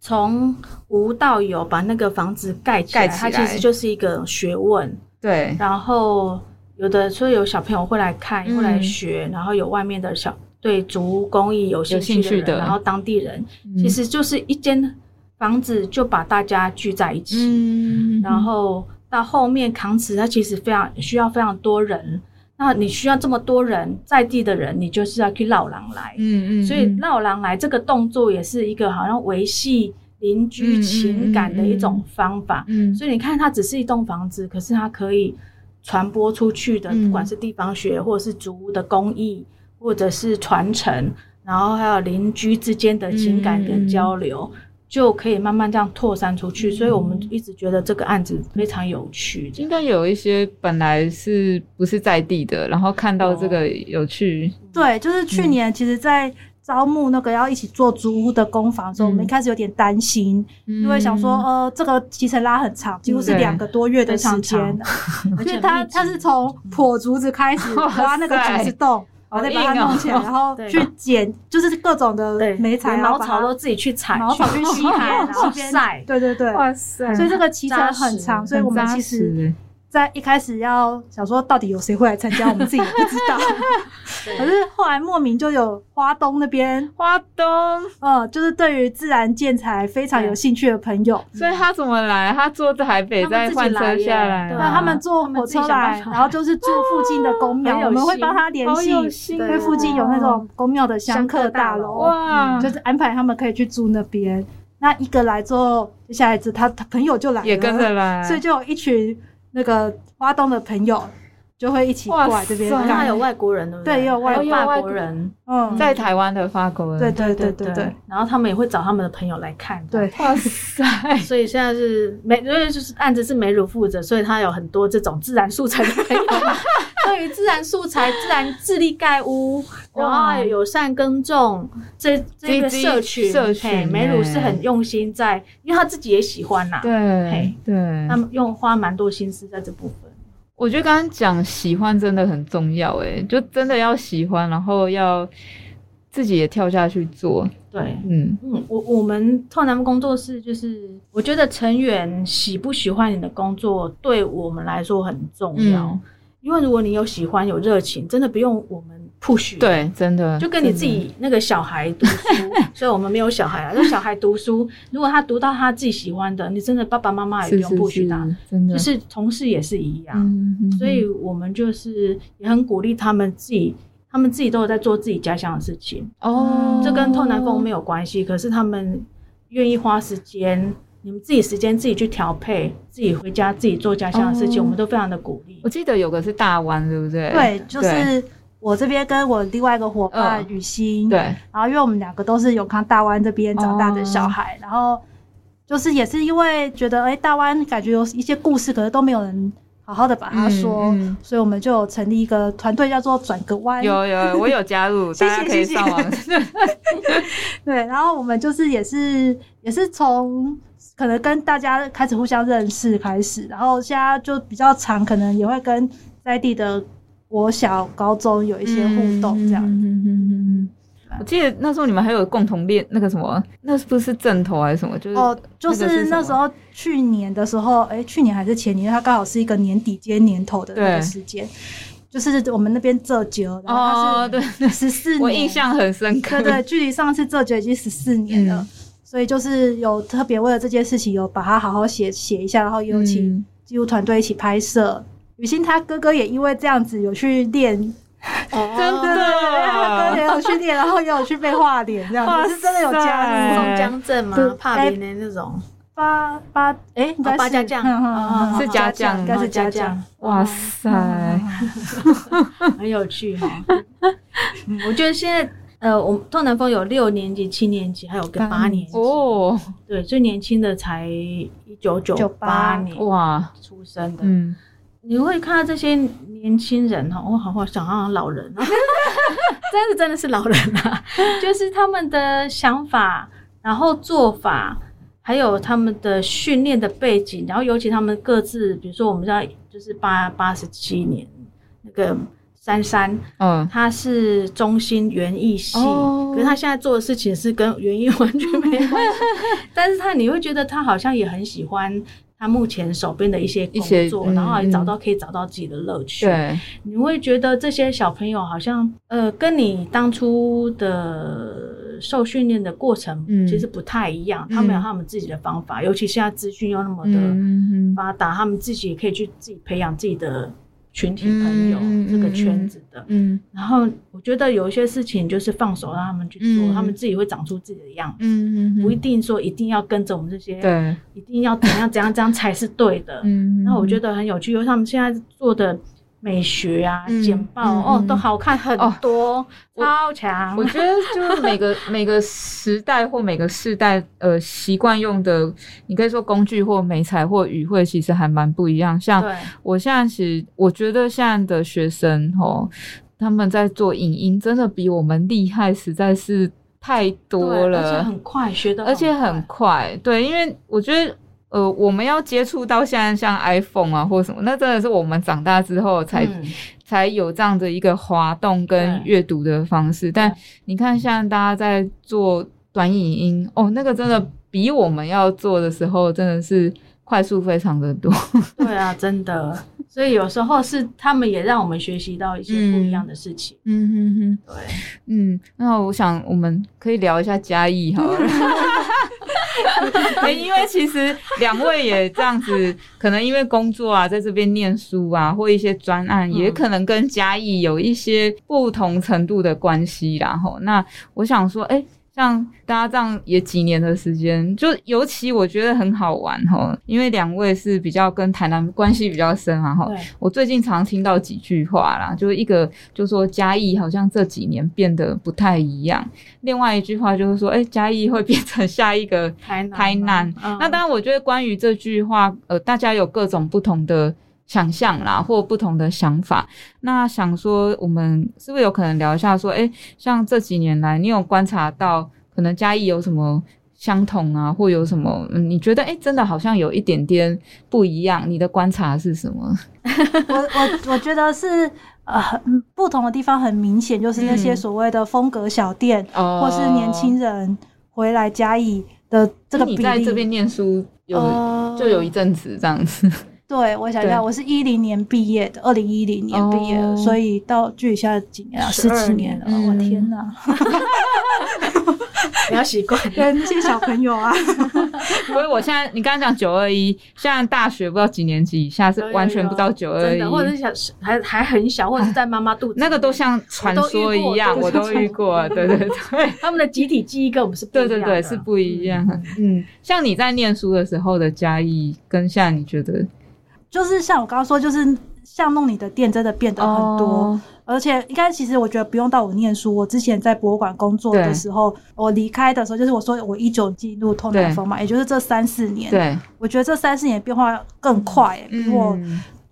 从无到有把那个房子盖起来，它其实就是一个学问。对，然后有的所以有小朋友会来看，会来学，然后有外面的小对竹屋工艺有兴趣的，然后当地人其实就是一间。房子就把大家聚在一起，然后到后面扛瓷，它其实非常需要非常多人。那你需要这么多人在地的人，你就是要去绕廊来。嗯嗯，所以绕廊来这个动作也是一个好像维系邻居情感的一种方法。嗯，所以你看，它只是一栋房子，可是它可以传播出去的，不管是地方学，或者是竹屋的工艺，或者是传承，然后还有邻居之间的情感跟交流。就可以慢慢这样扩散出去，所以我们一直觉得这个案子非常有趣。应该有一些本来是不是在地的，然后看到这个有趣。对，就是去年其实，在招募那个要一起做租屋的工坊的时候，我们一开始有点担心，因为想说，呃，这个其实拉很长，几乎是两个多月的时间，而且他他是从破竹子开始挖那个竹子洞。然后再把它弄起来，然后 (laughs) 去剪，就是各种的梅材，茅草都自己去采，茅草去吸海，然后晒。对对对，哇塞！所以这个期程很长，所以我们其实。在一开始要想说到底有谁会来参加，我们自己也不知道。(laughs) 可是后来莫名就有花东那边，花东，嗯，就是对于自然建材非常有兴趣的朋友。所以他怎么来？他坐台北再换车下来，那，他们坐火车来，然后就是住附近的公庙，我们会帮他联系，因为附近有那种公庙的香客大楼，哇，就是安排他们可以去住那边。那一个来之后，接下来子他他朋友就来，也跟着来，所以就有一群。那个花东的朋友就会一起过来这边，还有外国人的，对，也有外法国人，嗯，在台湾的法国人，对对对对对，然后他们也会找他们的朋友来看，对，哇塞，所以现在是美，因为就是案子是美乳负责，所以他有很多这种自然素材的朋友，(laughs) 对于自然素材、自然智力盖屋，然后友善耕种，这这个社群，社群美乳是很用心在，因为他自己也喜欢呐，对对，他们用花蛮多心思在这部分。我觉得刚刚讲喜欢真的很重要，哎，就真的要喜欢，然后要自己也跳下去做。对，嗯嗯，我我们拓南工作室就是，我觉得成员喜不喜欢你的工作，对我们来说很重要。因为如果你有喜欢、有热情，真的不用我们。Push 对，真的就跟你自己那个小孩读书，(laughs) 所以我们没有小孩啊。那小孩读书，如果他读到他自己喜欢的，你真的爸爸妈妈也不用 push 他，真的就是同事也是一样。所以我们就是也很鼓励他们自己，他们自己都有在做自己家乡的事情哦。这跟透南风没有关系，可是他们愿意花时间，你们自己时间自己去调配，自己回家自己做家乡的事情，我们都非常的鼓励。我记得有个是大湾，对不对？对，就是。我这边跟我另外一个伙伴雨欣，对，然后因为我们两个都是永康大湾这边长大的小孩，然后就是也是因为觉得哎大湾感觉有一些故事，可是都没有人好好的把它说，所以我们就成立一个团队叫做转个弯。有有，我有加入，大家可以上网。(laughs) 对，然后我们就是也是也是从可能跟大家开始互相认识开始，然后现在就比较长，可能也会跟在地的。我小高中有一些互动，这样。我记得那时候你们还有共同练那个什么，那是不是正头还是什么？就是哦，就是那时候去年的时候，哎，去年还是前年，它刚好是一个年底接年头的那个时间。就是我们那边浙酒，然后它是十四年，我印象很深刻。对对，距离上次浙酒已经十四年了，所以就是有特别为了这件事情，有把它好好写写一下，然后有请记录团队一起拍摄。雨欣她哥哥也因为这样子有去练，(laughs) 真的，他哥也有去练，然后也有去被画脸，这样子是真的有加入江镇吗？怕别的那种。八八哎，八家将。是家将，应该是家将。哇塞，(laughs) 很有趣哈。我觉得现在呃，我们东南风有六年级、七年级，还有个八年级。哦。对，最年轻的才一九九八年哇。出生的，嗯。你会看到这些年轻人哈，我好好想想老人啊，(laughs) 真的真的是老人啊，就是他们的想法，然后做法，还有他们的训练的背景，然后尤其他们各自，比如说我们在就是八八十七年那个珊珊，嗯，他是中心园艺系，可是他现在做的事情是跟园艺完全没关系，(laughs) 但是他你会觉得他好像也很喜欢。他目前手边的一些工作，然后也找到可以找到自己的乐趣。对，你会觉得这些小朋友好像呃，跟你当初的受训练的过程其实不太一样。他们有他们自己的方法，尤其现在资讯又那么的发达，他们自己也可以去自己培养自己的群体朋友这个圈子的。嗯，然后我觉得有一些事情就是放手让他们去做，他们自己会长出自己的样子。嗯嗯，不一定说一定要跟着我们这些，对，一定要怎样怎样这样才是对的。嗯，那我觉得很有趣，因为他们现在做的。美学啊，简报哦，都好看很多，超强。我觉得就是每个 (laughs) 每个时代或每个世代，呃，习惯用的，你可以说工具或美材或语汇，其实还蛮不一样。像我现在是，我觉得现在的学生哦，他们在做影音，真的比我们厉害，实在是太多了，而且很快学的，而且很快。对，因为我觉得。呃，我们要接触到现在像 iPhone 啊，或者什么，那真的是我们长大之后才才有这样的一个滑动跟阅读的方式。但你看，像大家在做短影音，哦，那个真的比我们要做的时候，真的是快速非常的多。(laughs) 对啊，真的。所以有时候是他们也让我们学习到一些不一样的事情。嗯哼哼，对，嗯，那我想我们可以聊一下嘉义 (laughs) (laughs) 哈。因为其实两位也这样子，可能因为工作啊，在这边念书啊，或一些专案，也可能跟嘉义有一些不同程度的关系。然后，那我想说，哎。像大家这样也几年的时间，就尤其我觉得很好玩哈，因为两位是比较跟台南关系比较深嘛哈。我最近常听到几句话啦，就是一个就说嘉义好像这几年变得不太一样，另外一句话就是说，哎，嘉义会变成下一个台台南。那当然，我觉得关于这句话，呃，大家有各种不同的想象啦，或不同的想法。那想说，我们是不是有可能聊一下？说，哎，像这几年来，你有观察到可能嘉义有什么相同啊，或有什么？嗯，你觉得，哎，真的好像有一点点不一样？你的观察是什么？(laughs) 我我我觉得是呃，不同的地方很明显，就是那些所谓的风格小店，或是年轻人回来嘉义的这个比例。你在这边念书有就有一阵子这样子。对，我想一下，我是一零年毕业的，二零一零年毕业，所以到距离现在几年啊？十几年了，我天哪！你要习惯跟那些小朋友啊。(laughs) 所以我现在，你刚刚讲九二一，现在大学不知道几年级以下是完全不知道九二一，或者是小还还很小，或者是在妈妈肚子，那个都像传说一样，我都遇过。对对对，(laughs) 他们的集体记忆跟我们是不一样，对对对，是不一样。嗯，像你在念书的时候的嘉义，跟现在你觉得？就是像我刚刚说，就是像弄你的店真的变得很多，而且应该其实我觉得不用到我念书，我之前在博物馆工作的时候，我离开的时候，就是我说我一九进入通南风嘛，也就是这三四年，对，我觉得这三四年变化更快，比我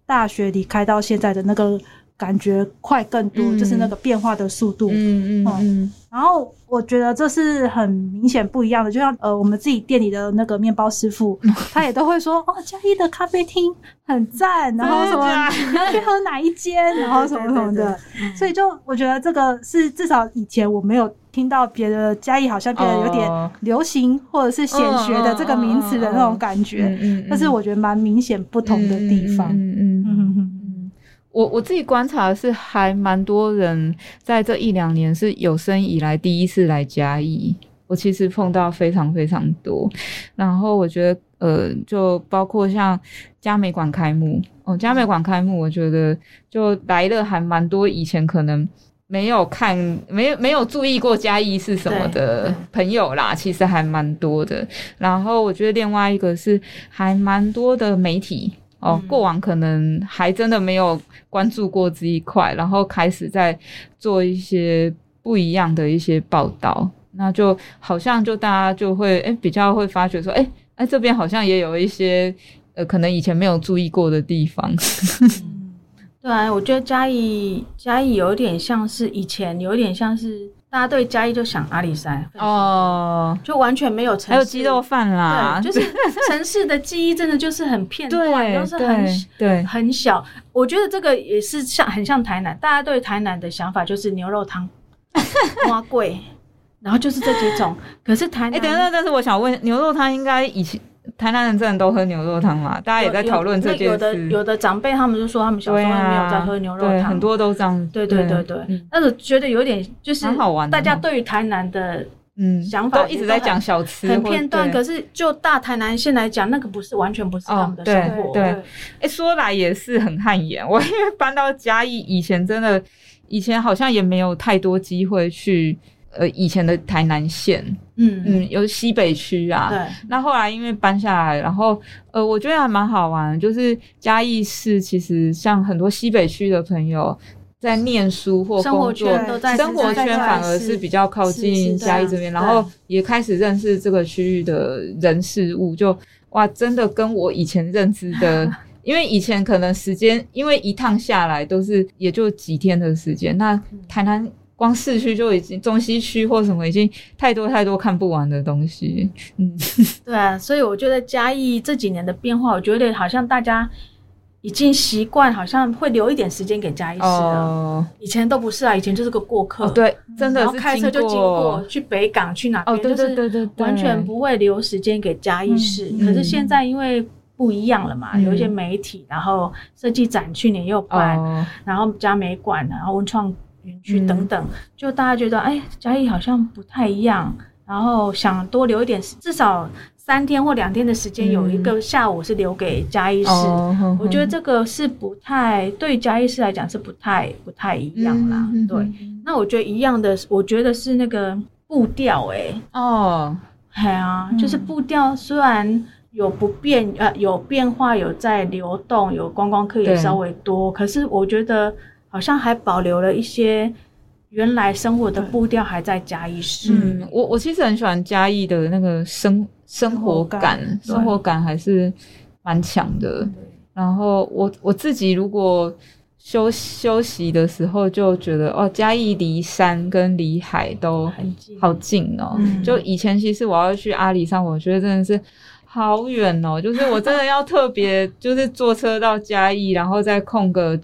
大学离开到现在的那个。感觉快更多，就是那个变化的速度。嗯嗯嗯。然后我觉得这是很明显不一样的，就像呃，我们自己店里的那个面包师傅，(laughs) 他也都会说哦，嘉义的咖啡厅很赞，然后 (laughs) 什么你要去喝哪一间，然后什么什么的。所以就我觉得这个是至少以前我没有听到别的嘉义好像变得有点流行或者是显学的这个名词的那种感觉。但是我觉得蛮明显不同的地方。嗯嗯嗯嗯。我我自己观察是，还蛮多人在这一两年是有生以来第一次来嘉义。我其实碰到非常非常多，然后我觉得，呃，就包括像嘉美馆开幕哦，嘉美馆开幕，我觉得就来了还蛮多以前可能没有看、没有没有注意过嘉义是什么的朋友啦，其实还蛮多的。然后我觉得另外一个是还蛮多的媒体。哦，过往可能还真的没有关注过这一块，然后开始在做一些不一样的一些报道，那就好像就大家就会哎比较会发觉说，哎哎这边好像也有一些呃可能以前没有注意过的地方。对啊，我觉得嘉义嘉义有点像是以前有点像是。大家对嘉义就想阿里山哦，就完全没有城市，还有鸡肉饭啦，对就是 (laughs) 城市的记忆真的就是很片段，都是很对很小。我觉得这个也是像很像台南，大家对台南的想法就是牛肉汤、(laughs) 花贵，然后就是这几种。可是台南，哎，等等，但是我想问，牛肉汤应该以前。台南人真的都喝牛肉汤嘛？大家也在讨论这件事。有的有的长辈他们就说他们小时候没有在喝牛肉汤，很多都这样。对对对对，但是觉得有点就是好玩大家对于台南的嗯想法都一直在讲小吃，很片段。可是就大台南县来讲，那个不是完全不是他们的生活。对，哎，说来也是很汗颜。我因为搬到嘉义以前，真的以前好像也没有太多机会去。呃，以前的台南县，嗯嗯，有西北区啊。对。那后来因为搬下来，然后呃，我觉得还蛮好玩，就是嘉义市其实像很多西北区的朋友在念书或工作，生活圈反而是比较靠近嘉义这边，然后也开始认识这个区域的人事物，就哇，真的跟我以前认知的，(laughs) 因为以前可能时间，因为一趟下来都是也就几天的时间，那台南。光市区就已经中西区或什么已经太多太多看不完的东西，嗯，(laughs) 对啊，所以我觉得嘉义这几年的变化，我觉得好像大家已经习惯，好像会留一点时间给嘉义市了。以前都不是啊，以前就是个过客，对，真的，然后开车就经过。去北港去哪边，就是完全不会留时间给嘉义市。可是现在因为不一样了嘛，有一些媒体，然后设计展去年又办，然后嘉美馆，然后文创。园区等等，就大家觉得，哎，嘉义好像不太一样，然后想多留一点，至少三天或两天的时间，有一个下午是留给嘉义市。我觉得这个是不太对嘉义市来讲是不太不太一样啦。对，那我觉得一样的，我觉得是那个步调，哎，哦，对啊，就是步调虽然有不变，呃，有变化，有在流动，有观光客也稍微多，可是我觉得。好像还保留了一些原来生活的步调，还在嘉义市。嗯，我我其实很喜欢嘉义的那个生生活感，生活感还是蛮强的。然后我我自己如果休休息的时候，就觉得哦，嘉义离山跟离海都很近，好近哦。就以前其实我要去阿里山，我觉得真的是好远哦。就是我真的要特别就是坐车到嘉义，然后再空个。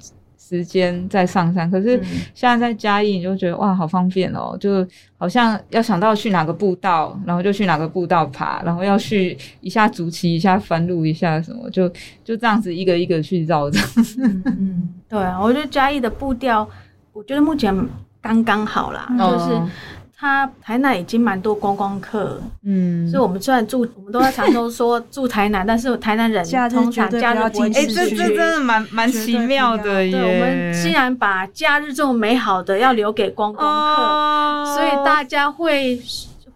时间再上山，可是现在在嘉义，你就觉得哇，好方便哦，就好像要想到去哪个步道，然后就去哪个步道爬，然后要去一下竹崎，一下翻路，一下什么，就就这样子一个一个去绕着。嗯，对啊，我觉得嘉义的步调，我觉得目前刚刚好啦，就是。他台南已经蛮多观光客，嗯，所以我们虽然住，我们都在常州说住台南，但是台南人 (laughs) 通常假日不会哎，这这真的蛮蛮奇妙的耶。我们既然把假日这种美好的要留给观光客，所以大家会。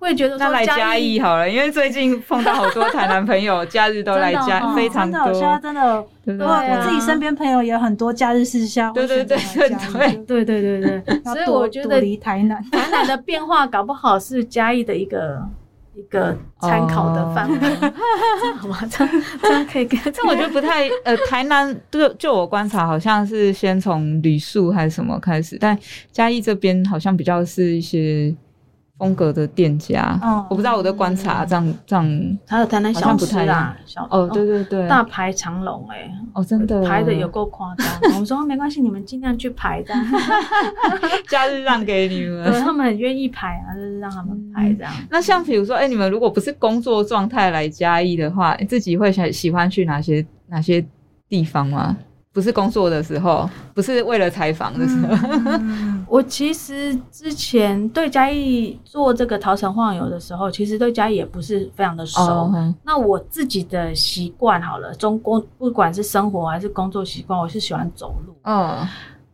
会觉得那来嘉义好了，因为最近碰到好多台南朋友，(laughs) 假日都来嘉，非常多。现在真的，对我自己身边朋友也很多，假日是下对对对对对对对对。所以我觉得离台南，台南的变化搞不好是嘉义的一个一个参考的范围。(laughs) 好吗？这样这样可以跟？(laughs) 这我觉得不太呃，台南就就我观察，好像是先从旅宿还是什么开始，但嘉义这边好像比较是一些。风格的店家，我不知道我的观察这样这样，还有台南小吃啊，小哦对对对，大排长龙哎，哦真的。排的有够夸张。(laughs) 我们说没关系，你们尽量去排的，(laughs) 假日让给你们，他们很愿意排啊，就是让他们排这样。那像比如说，哎，你们如果不是工作状态来嘉义的话，自己会喜喜欢去哪些哪些地方吗？不是工作的时候，不是为了采访的时候。(laughs) 我其实之前对嘉义做这个桃城晃游的时候，其实对嘉义也不是非常的熟。那我自己的习惯好了，中工不管是生活还是工作习惯，我是喜欢走路。嗯，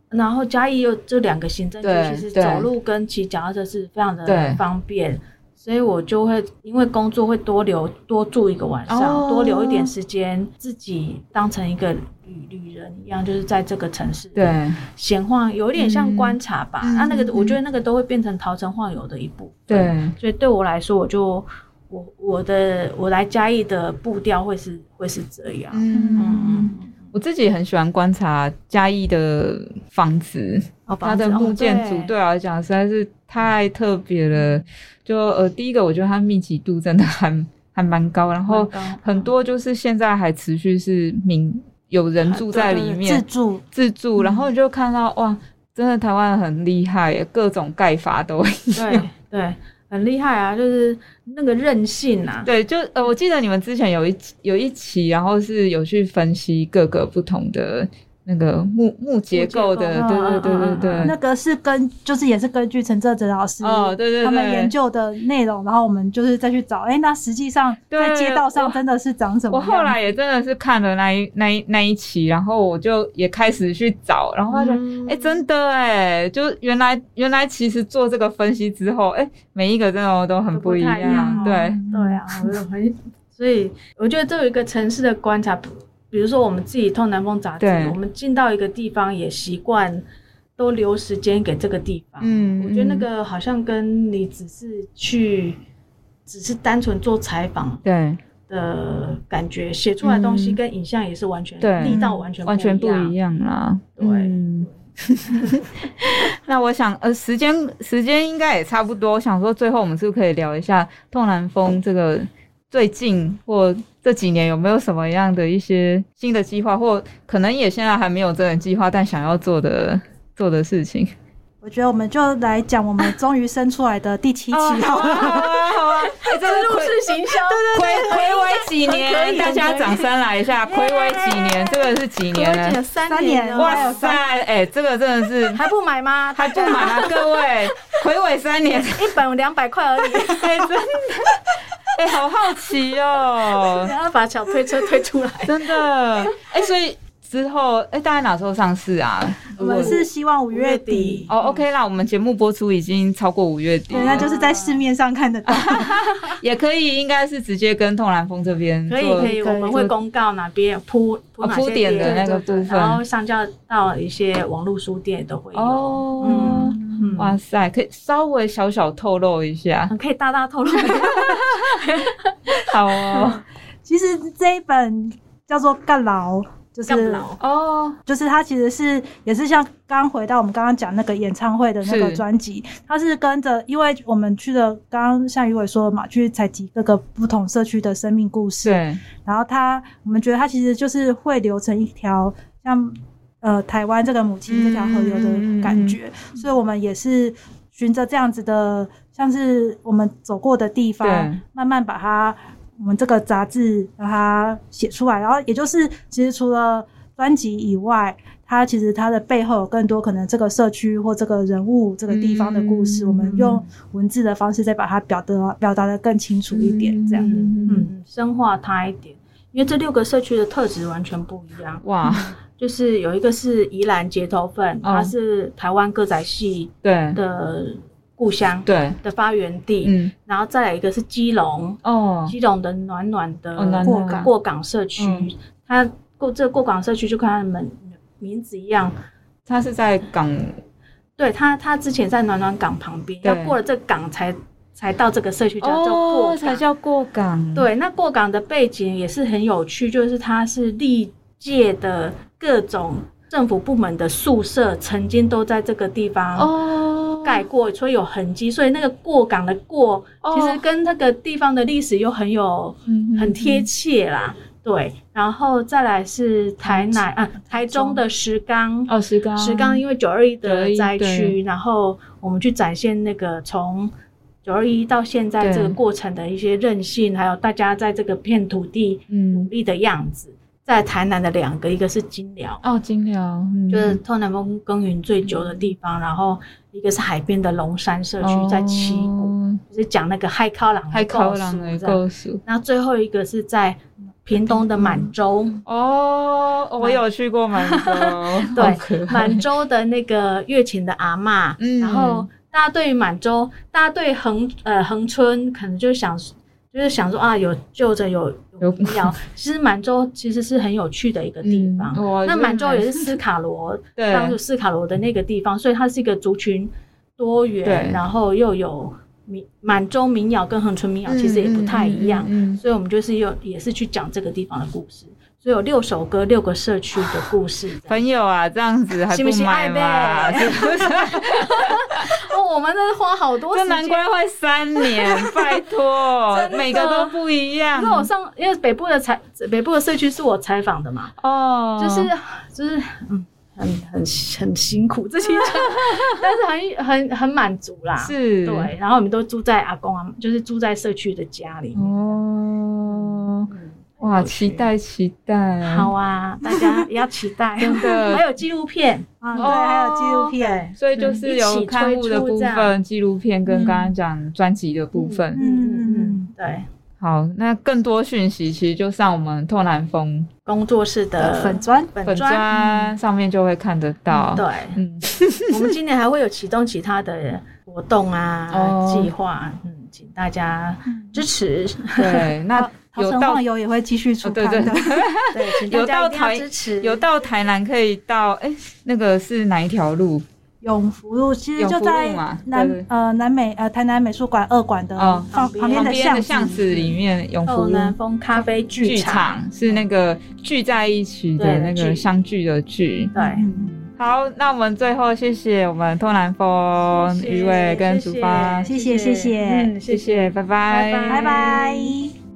然后嘉义又这两个行政区，其实走路跟骑脚踏车是非常的方便。所以我就会因为工作会多留多住一个晚上，多留一点时间，自己当成一个旅旅人一样，就是在这个城市对闲晃，有点像观察吧。那那个我觉得那个都会变成桃城晃游的一部分。对，所以对我来说，我就我我的我来嘉义的步调会是会是这样。嗯嗯，我自己很喜欢观察嘉义的房子，它的木建筑对我来讲实在是太特别了。就呃，第一个我觉得它密集度真的还还蛮高，然后很多就是现在还持续是民有人 (laughs) 住在里面自住自住，然后你就看到哇，真的台湾很厉害，各种盖法都对对，很厉害啊，就是那个韧性啊，对，就呃，我记得你们之前有一有一期，然后是有去分析各个不同的那个木木结构的，对对对对对，那个是根就是也是根据陈哲哲老师哦，对对他们研究的内容，然后我们就是再去找，哎，那实际上在街道上真的是长什么？我后来也真的是看了那一那一那一期，然后我就也开始去找，然后发现，哎，真的哎，就原来原来其实做这个分析之后，哎，每一个真的都很不一样，对对啊，我很所以我觉得这有一个城市的观察。比如说，我们自己《痛南风》杂志，我们进到一个地方也习惯都留时间给这个地方。嗯，我觉得那个好像跟你只是去，只是单纯做采访，对的感觉，写出来东西跟影像也是完全力道完全完全不一样啦。对，(laughs) 那我想，呃，时间时间应该也差不多。我想说，最后我们是不是可以聊一下《痛南风》这个最近或。这几年有没有什么样的一些新的计划，或可能也现在还没有这个计划，但想要做的做的事情？我觉得我们就来讲我们终于生出来的第七期，好啊好啊！这是入室行销，对对对，回回几年，大家掌声来一下，回回几年，这个是几年呢？三年，哇塞！哎，这个真的是还不买吗？还不买吗？各位，(laughs) 回尾三年，一本两百块而已，(laughs) 哎，真的。哎，好好奇哦！(laughs) 然后把小推车推出来，(laughs) 真的。哎，所以之后，哎，大概哪时候上市啊？我们是希望五月底。哦，OK 啦，我们节目播出已经超过五月底，对，那就是在市面上看得到。(laughs) 也可以，应该是直接跟痛南风这边可以可以，我们会公告哪边铺铺点的那个部分，然后上架到一些网络书店都会有。哦。哇塞，可以稍微小小透露一下，可以大大透露。一下。好哦，(laughs) 其实这一本叫做《干劳》，就是哦，就是它其实是也是像刚回到我们刚刚讲那个演唱会的那个专辑，它是跟着，因为我们去的，刚刚像于伟说的嘛，去采集各个不同社区的生命故事，对，然后它，我们觉得它其实就是会流成一条像。呃，台湾这个母亲这条河流的感觉，所以我们也是循着这样子的，像是我们走过的地方，慢慢把它，我们这个杂志把它写出来。然后，也就是其实除了专辑以外，它其实它的背后有更多可能这个社区或这个人物这个地方的故事，我们用文字的方式再把它表达表达的更清楚一点，这样，嗯，深化它一点，因为这六个社区的特质完全不一样，哇。就是有一个是宜兰街头份，它是台湾歌仔戏对。的故乡，对。的发源地。嗯，然后再来一个是基隆，哦，基隆的暖暖的过港过港社区，它过这过港社区就跟他们名字一样，它是在港，对它它之前在暖暖港旁边，要过了这港才才到这个社区叫做过才叫过港。对，那过港的背景也是很有趣，就是它是历届的。各种政府部门的宿舍曾经都在这个地方盖过，所以有痕迹。所以那个过港的过，其实跟那个地方的历史又很有很贴切啦。对，然后再来是台南啊，台中的石冈哦，石冈石冈，因为九二一的灾区，然后我们去展现那个从九二一到现在这个过程的一些韧性，还有大家在这个片土地努力的样子。在台南的两个，一个是金寮。哦，金寮就是透南风耕耘最久的地方，然后一个是海边的龙山社区，在七股，就是讲那个海靠朗的故事。那最后一个是在屏东的满洲。哦，我有去过满洲，(laughs) 对，满洲的那个月琴的阿嬷，然后大家对于满洲，大家对恒呃恒春可能就想就是想说啊，有就着有。有必要。(laughs) 其实满洲其实是很有趣的一个地方。那满洲也是斯卡罗，(laughs) 当时斯卡罗的那个地方，所以它是一个族群多元，然后又有民满洲民谣跟恒春民谣其实也不太一样，所以我们就是又也是去讲这个地方的故事。所以有六首歌，六个社区的故事。朋友啊，这样子还不买吗？(laughs) 哦，我们真的花好多，这难怪会三年，(laughs) 拜托，每个都不一样。因为我上，因为北部的采，北部的社区是我采访的嘛，哦，就是就是嗯，很很很辛苦 (laughs) 这些，但是很很很满足啦，是，对。然后我们都住在阿公啊，就是住在社区的家里面。哦。哇，期待期待！好啊，大家也要期待，(laughs) 真的。还有纪录片。啊，对，还有纪录片，所以就是有刊物的部分、纪录片跟刚刚讲专辑的部分。嗯嗯嗯，对。好，那更多讯息其实就上我们透南风工作室的粉砖。粉砖。上面就会看得到。对，嗯，(laughs) 我们今年还会有启动其他的活动啊计划，嗯，请大家支持。对，那 (laughs) 有到游也会继续出刊的。对，(laughs) 有到台有到台南可以到，哎，那个是哪一条路？永福路其实就在南呃南美呃台南美术馆二馆的旁旁边的巷子里面，永福南风咖啡剧场是那个聚在一起的那个相聚的聚。对，好，那我们最后谢谢我们托南风余伟跟竹芳，谢谢谢谢嗯谢谢，拜拜拜拜。